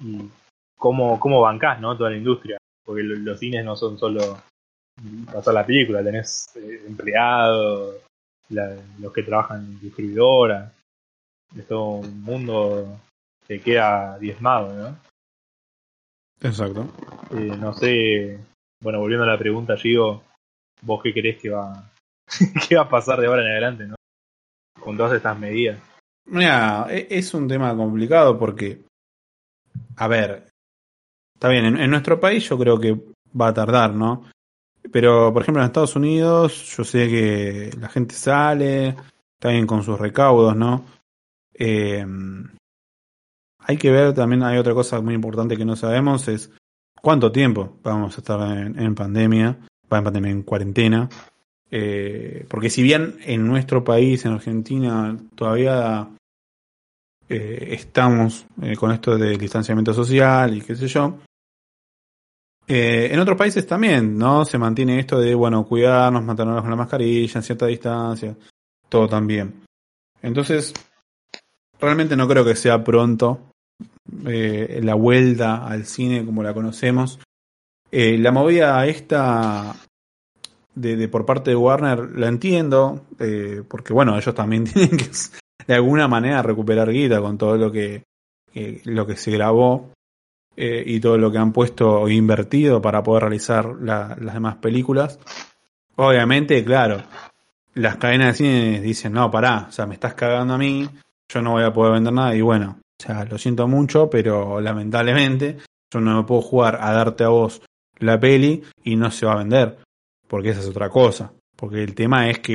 y cómo, cómo bancás, ¿no? Toda la industria, porque los cines no son solo pasar la película, tenés eh, empleados, los que trabajan en distribuidora, es todo un mundo que queda diezmado, ¿no? Exacto. Eh, no sé bueno, volviendo a la pregunta, Gigo, ¿vos qué crees que va, qué va a pasar de ahora en adelante, ¿no? Con todas estas medidas. Mira, e, es un tema complicado porque, a ver, está bien, en, nuestro país yo creo que va a tardar, ¿no? Pero, por ejemplo, en Estados Unidos, yo sé que la gente sale, está con sus recaudos, ¿no? Eh, hay que ver también, hay otra cosa muy importante que no sabemos, es cuánto tiempo vamos a estar en, pandemia, va en pandemia, en cuarentena. Eh, porque si bien en nuestro país, en Argentina, todavía eh, estamos eh, con esto del distanciamiento social y qué sé yo, en otros países también, ¿no? Se mantiene esto de, bueno, cuidarnos, mantenernos con la mascarilla en cierta distancia, todo también. Entonces, realmente no creo que sea pronto eh, la vuelta al cine como la conocemos. Eh, la movida esta de, por parte de Warner la entiendo, eh, porque bueno, ellos también tienen que de alguna manera recuperar guita con todo lo que, lo que se grabó y todo lo que han puesto o invertido para poder realizar las demás películas. Obviamente, claro, las cadenas de cine dicen, no, pará, o sea, me estás cagando a mí, yo no voy a poder vender nada y bueno, o sea, lo siento mucho, pero lamentablemente yo no me puedo jugar a darte a vos la peli y no se va a vender. Porque esa es otra cosa. Porque el tema es que,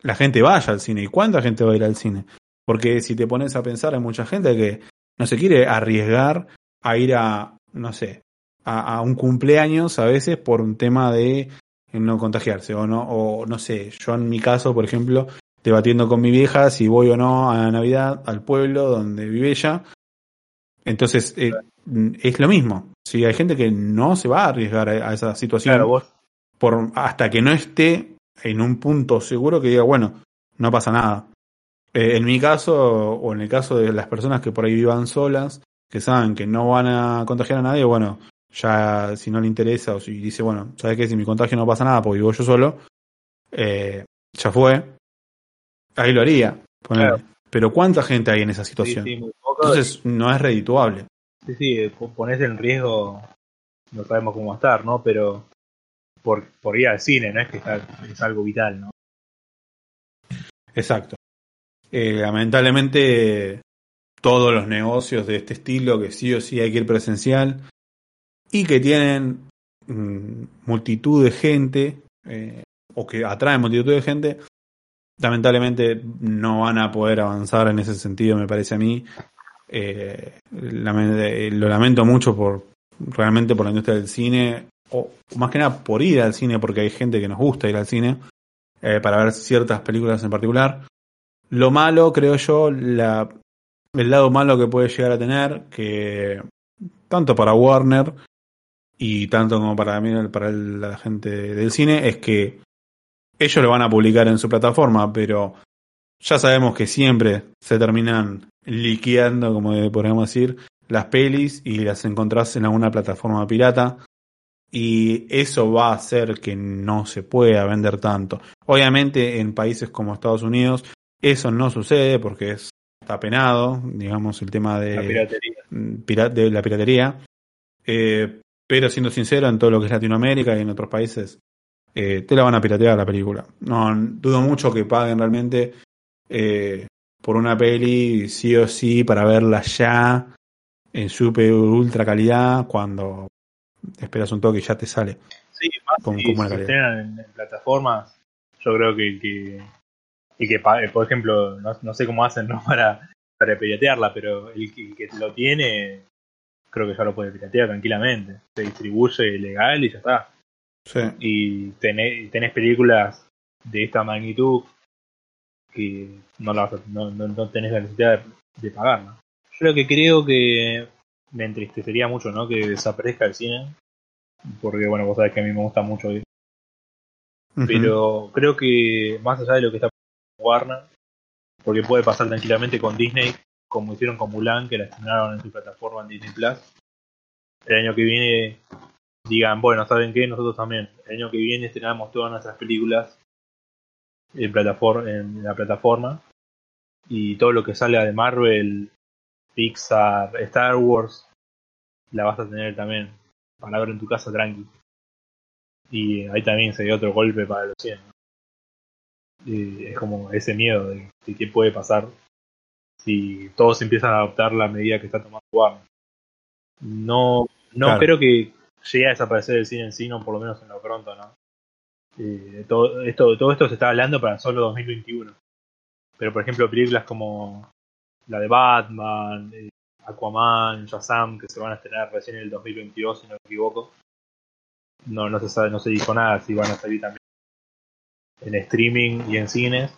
la gente vaya al cine. ¿Y cuánta gente va a ir al cine? Porque si te pones a pensar, hay mucha gente que no se quiere arriesgar a ir a, no sé, a, un cumpleaños a veces por un tema de no contagiarse o no, o no sé, yo en mi caso, por ejemplo, debatiendo con mi vieja si voy o no a Navidad al pueblo donde vive ella. Entonces, eh, es lo mismo. Si hay gente que no se va a arriesgar a, esa situación Por, hasta que no esté en un punto seguro que diga, bueno, no pasa nada. Eh, en mi caso, o en el caso de las personas que por ahí vivan solas, que saben que no van a contagiar a nadie, bueno, ya si no le interesa o si dice, bueno, ¿sabes qué? Si mi contagio no pasa nada porque vivo yo solo, eh, ya fue, ahí lo haría. Pero ¿cuánta gente hay en esa situación? Entonces no es redituable. Sí, sí, eh, pones en riesgo, no sabemos cómo va a estar, ¿no? Pero por, por ir al cine, no es que es algo vital, ¿no? Exacto. Eh, lamentablemente, todos los negocios de este estilo, que sí o sí hay que ir presencial, y que tienen mm, multitud de gente, eh, o que atraen multitud de gente, lamentablemente no van a poder avanzar en ese sentido, me parece a mí. Eh, lo lamento mucho por realmente por la industria del cine, o más que nada por ir al cine, porque hay gente que nos gusta ir al cine eh, para ver ciertas películas en particular. Lo malo, creo yo, la, el lado malo que puede llegar a tener, que tanto para Warner y tanto como para la gente del cine, es que ellos lo van a publicar en su plataforma, pero ya sabemos que siempre se terminan liqueando, como podemos decir, las pelis y las encontrás en alguna plataforma pirata. Y eso va a hacer que no se pueda vender tanto. Obviamente en países como Estados Unidos eso no sucede porque es, está penado, digamos, el tema de la piratería. Mm, de la piratería. Eh, pero siendo sincero, en todo lo que es Latinoamérica y en otros países eh, te la van a piratear la película. No, dudo mucho que paguen realmente eh, por una peli sí o sí para verla ya en super ultra calidad cuando esperas un toque y ya te sale. Sí, más con, si, en, plataformas, yo creo que, que y que por ejemplo no, sé cómo hacen ¿no? para, para piratearla, pero el que, el que, lo tiene creo que ya lo puede piratear tranquilamente. Se distribuye legal y ya está. Y tenés, tenés, películas de esta magnitud que no, la no, no, tenés la necesidad de, pagar. Yo lo que creo que me entristecería mucho ¿no? que desaparezca el cine. Porque, bueno, vos sabés que a mí me gusta mucho. Pero creo que más allá de lo que está Warner, porque puede pasar tranquilamente con Disney, como hicieron con Mulan, que la estrenaron en su plataforma en Disney Plus. El año que viene digan, bueno, ¿saben qué? Nosotros también. El año que viene estrenamos todas nuestras películas en, plataforma, en la plataforma. Y todo lo que salga de Marvel, Pixar, Star Wars, la vas a tener también. Para ver en tu casa tranqui. Y ahí también se dio otro golpe para los 100 eh, es como ese miedo de, qué puede pasar si todos empiezan a adoptar la medida que está tomando Warner. No, no creo que llegue a desaparecer el cine en sí, no por lo menos en lo pronto, ¿no? Eh, todo, esto, todo esto se está hablando para solo 2021. Pero por ejemplo, películas como la de Batman, eh, Aquaman, Shazam, que se van a estrenar recién en el 2022, si no me equivoco. No, no se sabe, no se dijo nada si van a salir también en streaming y en cines.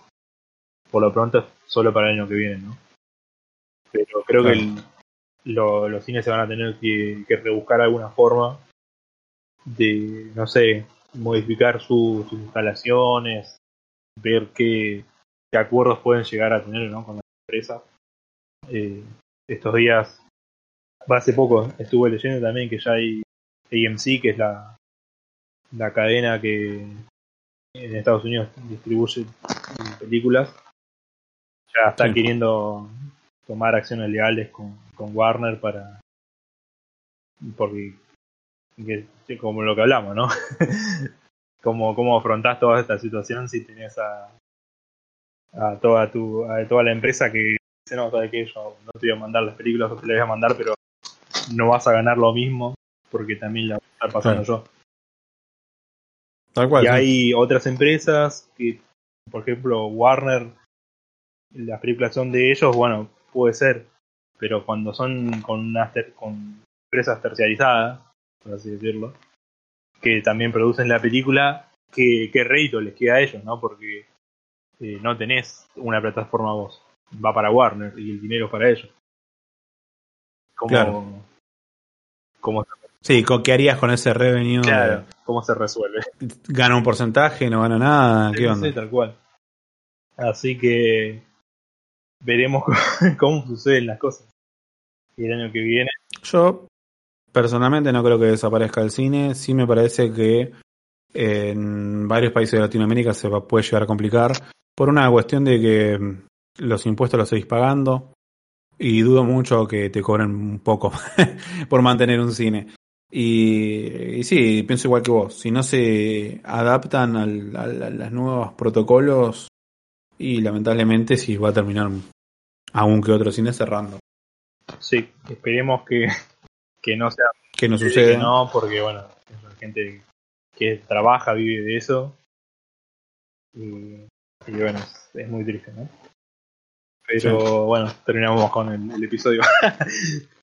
Por lo pronto, solo para el año que viene, ¿no? Pero creo que el- lo- los cines se van a tener que, que rebuscar alguna forma de, no sé, modificar su- sus instalaciones, ver qué, qué acuerdos pueden llegar a tener ¿no? con las empresas. Eh, estos días, hace poco estuve leyendo también que ya hay AMC, que es la, la cadena que en Estados Unidos distribuye películas, ya está Sí. queriendo tomar acciones legales con, con Warner para porque que- que como lo que hablamos, ¿no? cómo, cómo afrontás toda esta situación si tenés a, a toda tu a toda la empresa que dice no, sabes que yo no te voy a mandar las películas o te las voy a mandar pero no vas a ganar lo mismo porque también la voy a estar pasando yo. Tal cual. Y sí. hay otras empresas que, por ejemplo, Warner, las películas son de ellos, bueno, puede ser, pero cuando son con, unas ter- con empresas terciarizadas, por así decirlo, que también producen la película, ¿qué, qué rédito les queda a ellos, no? Porque eh, no tenés una plataforma vos, va para Warner y el dinero es para ellos. ¿Cómo, Claro. cómo, Sí, ¿qué harías con ese revenue? claro, ¿Cómo se resuelve? ¿Gana un porcentaje? ¿No gana nada? ¿Qué Sí, onda? sí, tal cual. Así que veremos cómo, suceden las cosas. Y el año que viene, Yo personalmente no creo que desaparezca el cine. Sí me parece que en varios países de Latinoamérica se va- puede llegar a complicar por una cuestión de que mm, los impuestos los seguís pagando y dudo mucho que te cobren un poco por mantener un cine. Y, y sí, pienso igual que vos. Si no se adaptan al- al- a los nuevos protocolos y lamentablemente sí va a terminar aún que otro cine cerrando. sí, esperemos que, que no sea Que no que sucede. no, porque bueno, la gente que trabaja, vive de eso. Y, y bueno, es, es muy triste, ¿no? Pero bueno, terminamos con el, el episodio.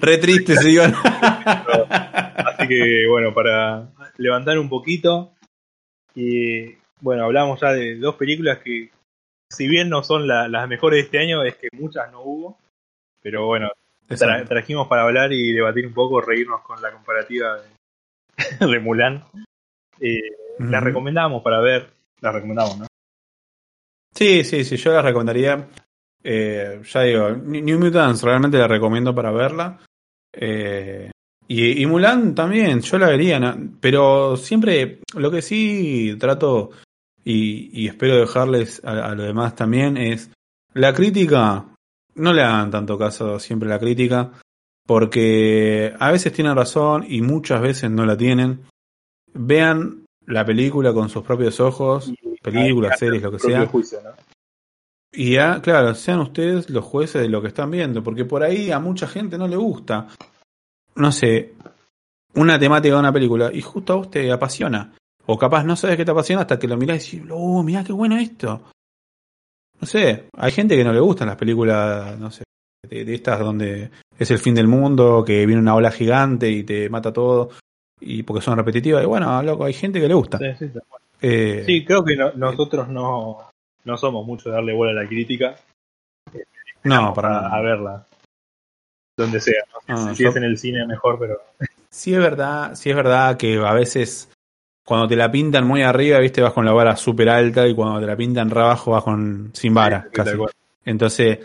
Re triste se iban. Así que bueno, para levantar un poquito, y bueno, hablamos ya de dos películas que, si bien no son la- las mejores de este año, es que muchas no hubo, pero bueno, tra- trajimos para hablar y debatir un poco, reírnos con la comparativa de, de Mulan. Eh, las recomendamos para ver, las recomendamos, ¿no? Sí, sí, sí, yo la recomendaría. Eh, ya digo, New Mutants realmente la recomiendo para verla. Eh, y, y Mulan también, yo la vería, ¿no? pero siempre lo que sí trato y, y espero dejarles a, a los demás también es la crítica, no le hagan tanto caso siempre a la crítica, porque a veces tienen razón y muchas veces no la tienen. Vean la película con sus propios ojos, películas, series, lo que sea. juicio, ¿no? Y ya, claro, sean ustedes los jueces de lo que están viendo, porque por ahí a mucha gente no le gusta. No sé, una temática de una película y justo a vos te apasiona. O capaz no sabes qué te apasiona hasta que lo mirás y decís, oh, mirá qué bueno esto. No sé, hay gente que no le gustan las películas, no sé, de, de estas donde es el fin del mundo, que viene una ola gigante y te mata todo, y porque son repetitivas. Y bueno, loco, hay gente que le gusta. Sí. Eh, Sí, creo que no- nosotros no, no somos mucho de darle bola a la crítica. no, para a, nada. a verla. Donde sea. ¿no? Si yo- es en el cine mejor, pero Sí es verdad, sí es verdad que a veces cuando te la pintan muy arriba, viste, vas con la vara súper alta y cuando te la pintan re abajo vas con sin vara, Sí, casi. Entonces,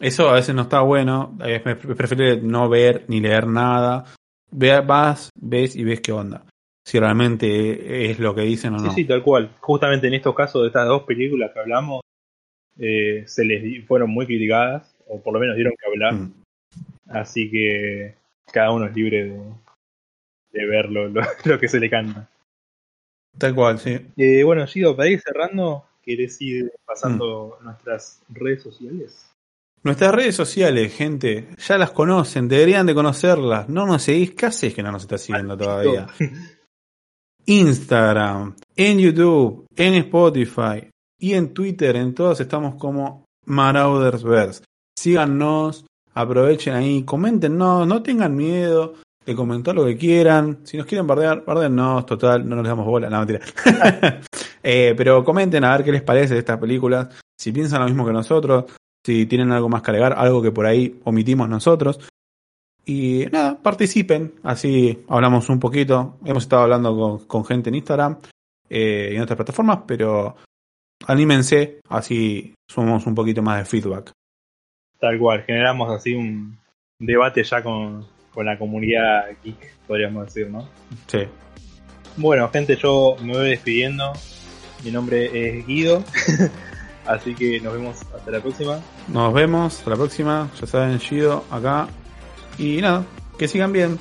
eso a veces no está bueno, es preferible no ver ni leer nada. Ve, vas, ves y ves qué onda. Si realmente es lo que dicen o Sí, no. sí, tal cual. Justamente en estos casos de estas dos películas que hablamos, eh, se les fueron muy criticadas, o por lo menos dieron que hablar. Mm. Así que cada uno es libre de, de ver lo, lo- lo que se le canta. Tal cual, sí. Eh, bueno, Gido, para ir cerrando, ¿querés ir pasando Mm. nuestras redes sociales? Nuestras redes sociales, gente, ya las conocen, deberían de conocerlas. No nos seguís, ¿qué haces que no nos estás siguiendo todavía? Instagram, en YouTube, en Spotify y en Twitter, en todos estamos como Maraudersverse. Síganos, aprovechen ahí, coméntenos, no tengan miedo de comentar lo que quieran. Si nos quieren bardear, bardennos, total, no nos damos bola, no mentira. Eh, pero comenten a ver qué les parece de estas películas, si piensan lo mismo que nosotros, si tienen algo más que agregar, algo que por ahí omitimos nosotros. Y nada, participen, así hablamos un poquito. Hemos estado hablando con, con gente en Instagram eh, y en otras plataformas, pero anímense, así sumamos un poquito más de feedback. Tal cual, generamos así un debate ya con, con la comunidad geek, podríamos decir, ¿no? Sí. Bueno, gente, yo me voy despidiendo. Mi nombre es Guido. Así que nos vemos hasta la próxima. Nos vemos, hasta la próxima. Ya saben, Shido acá. Y nada, que sigan bien.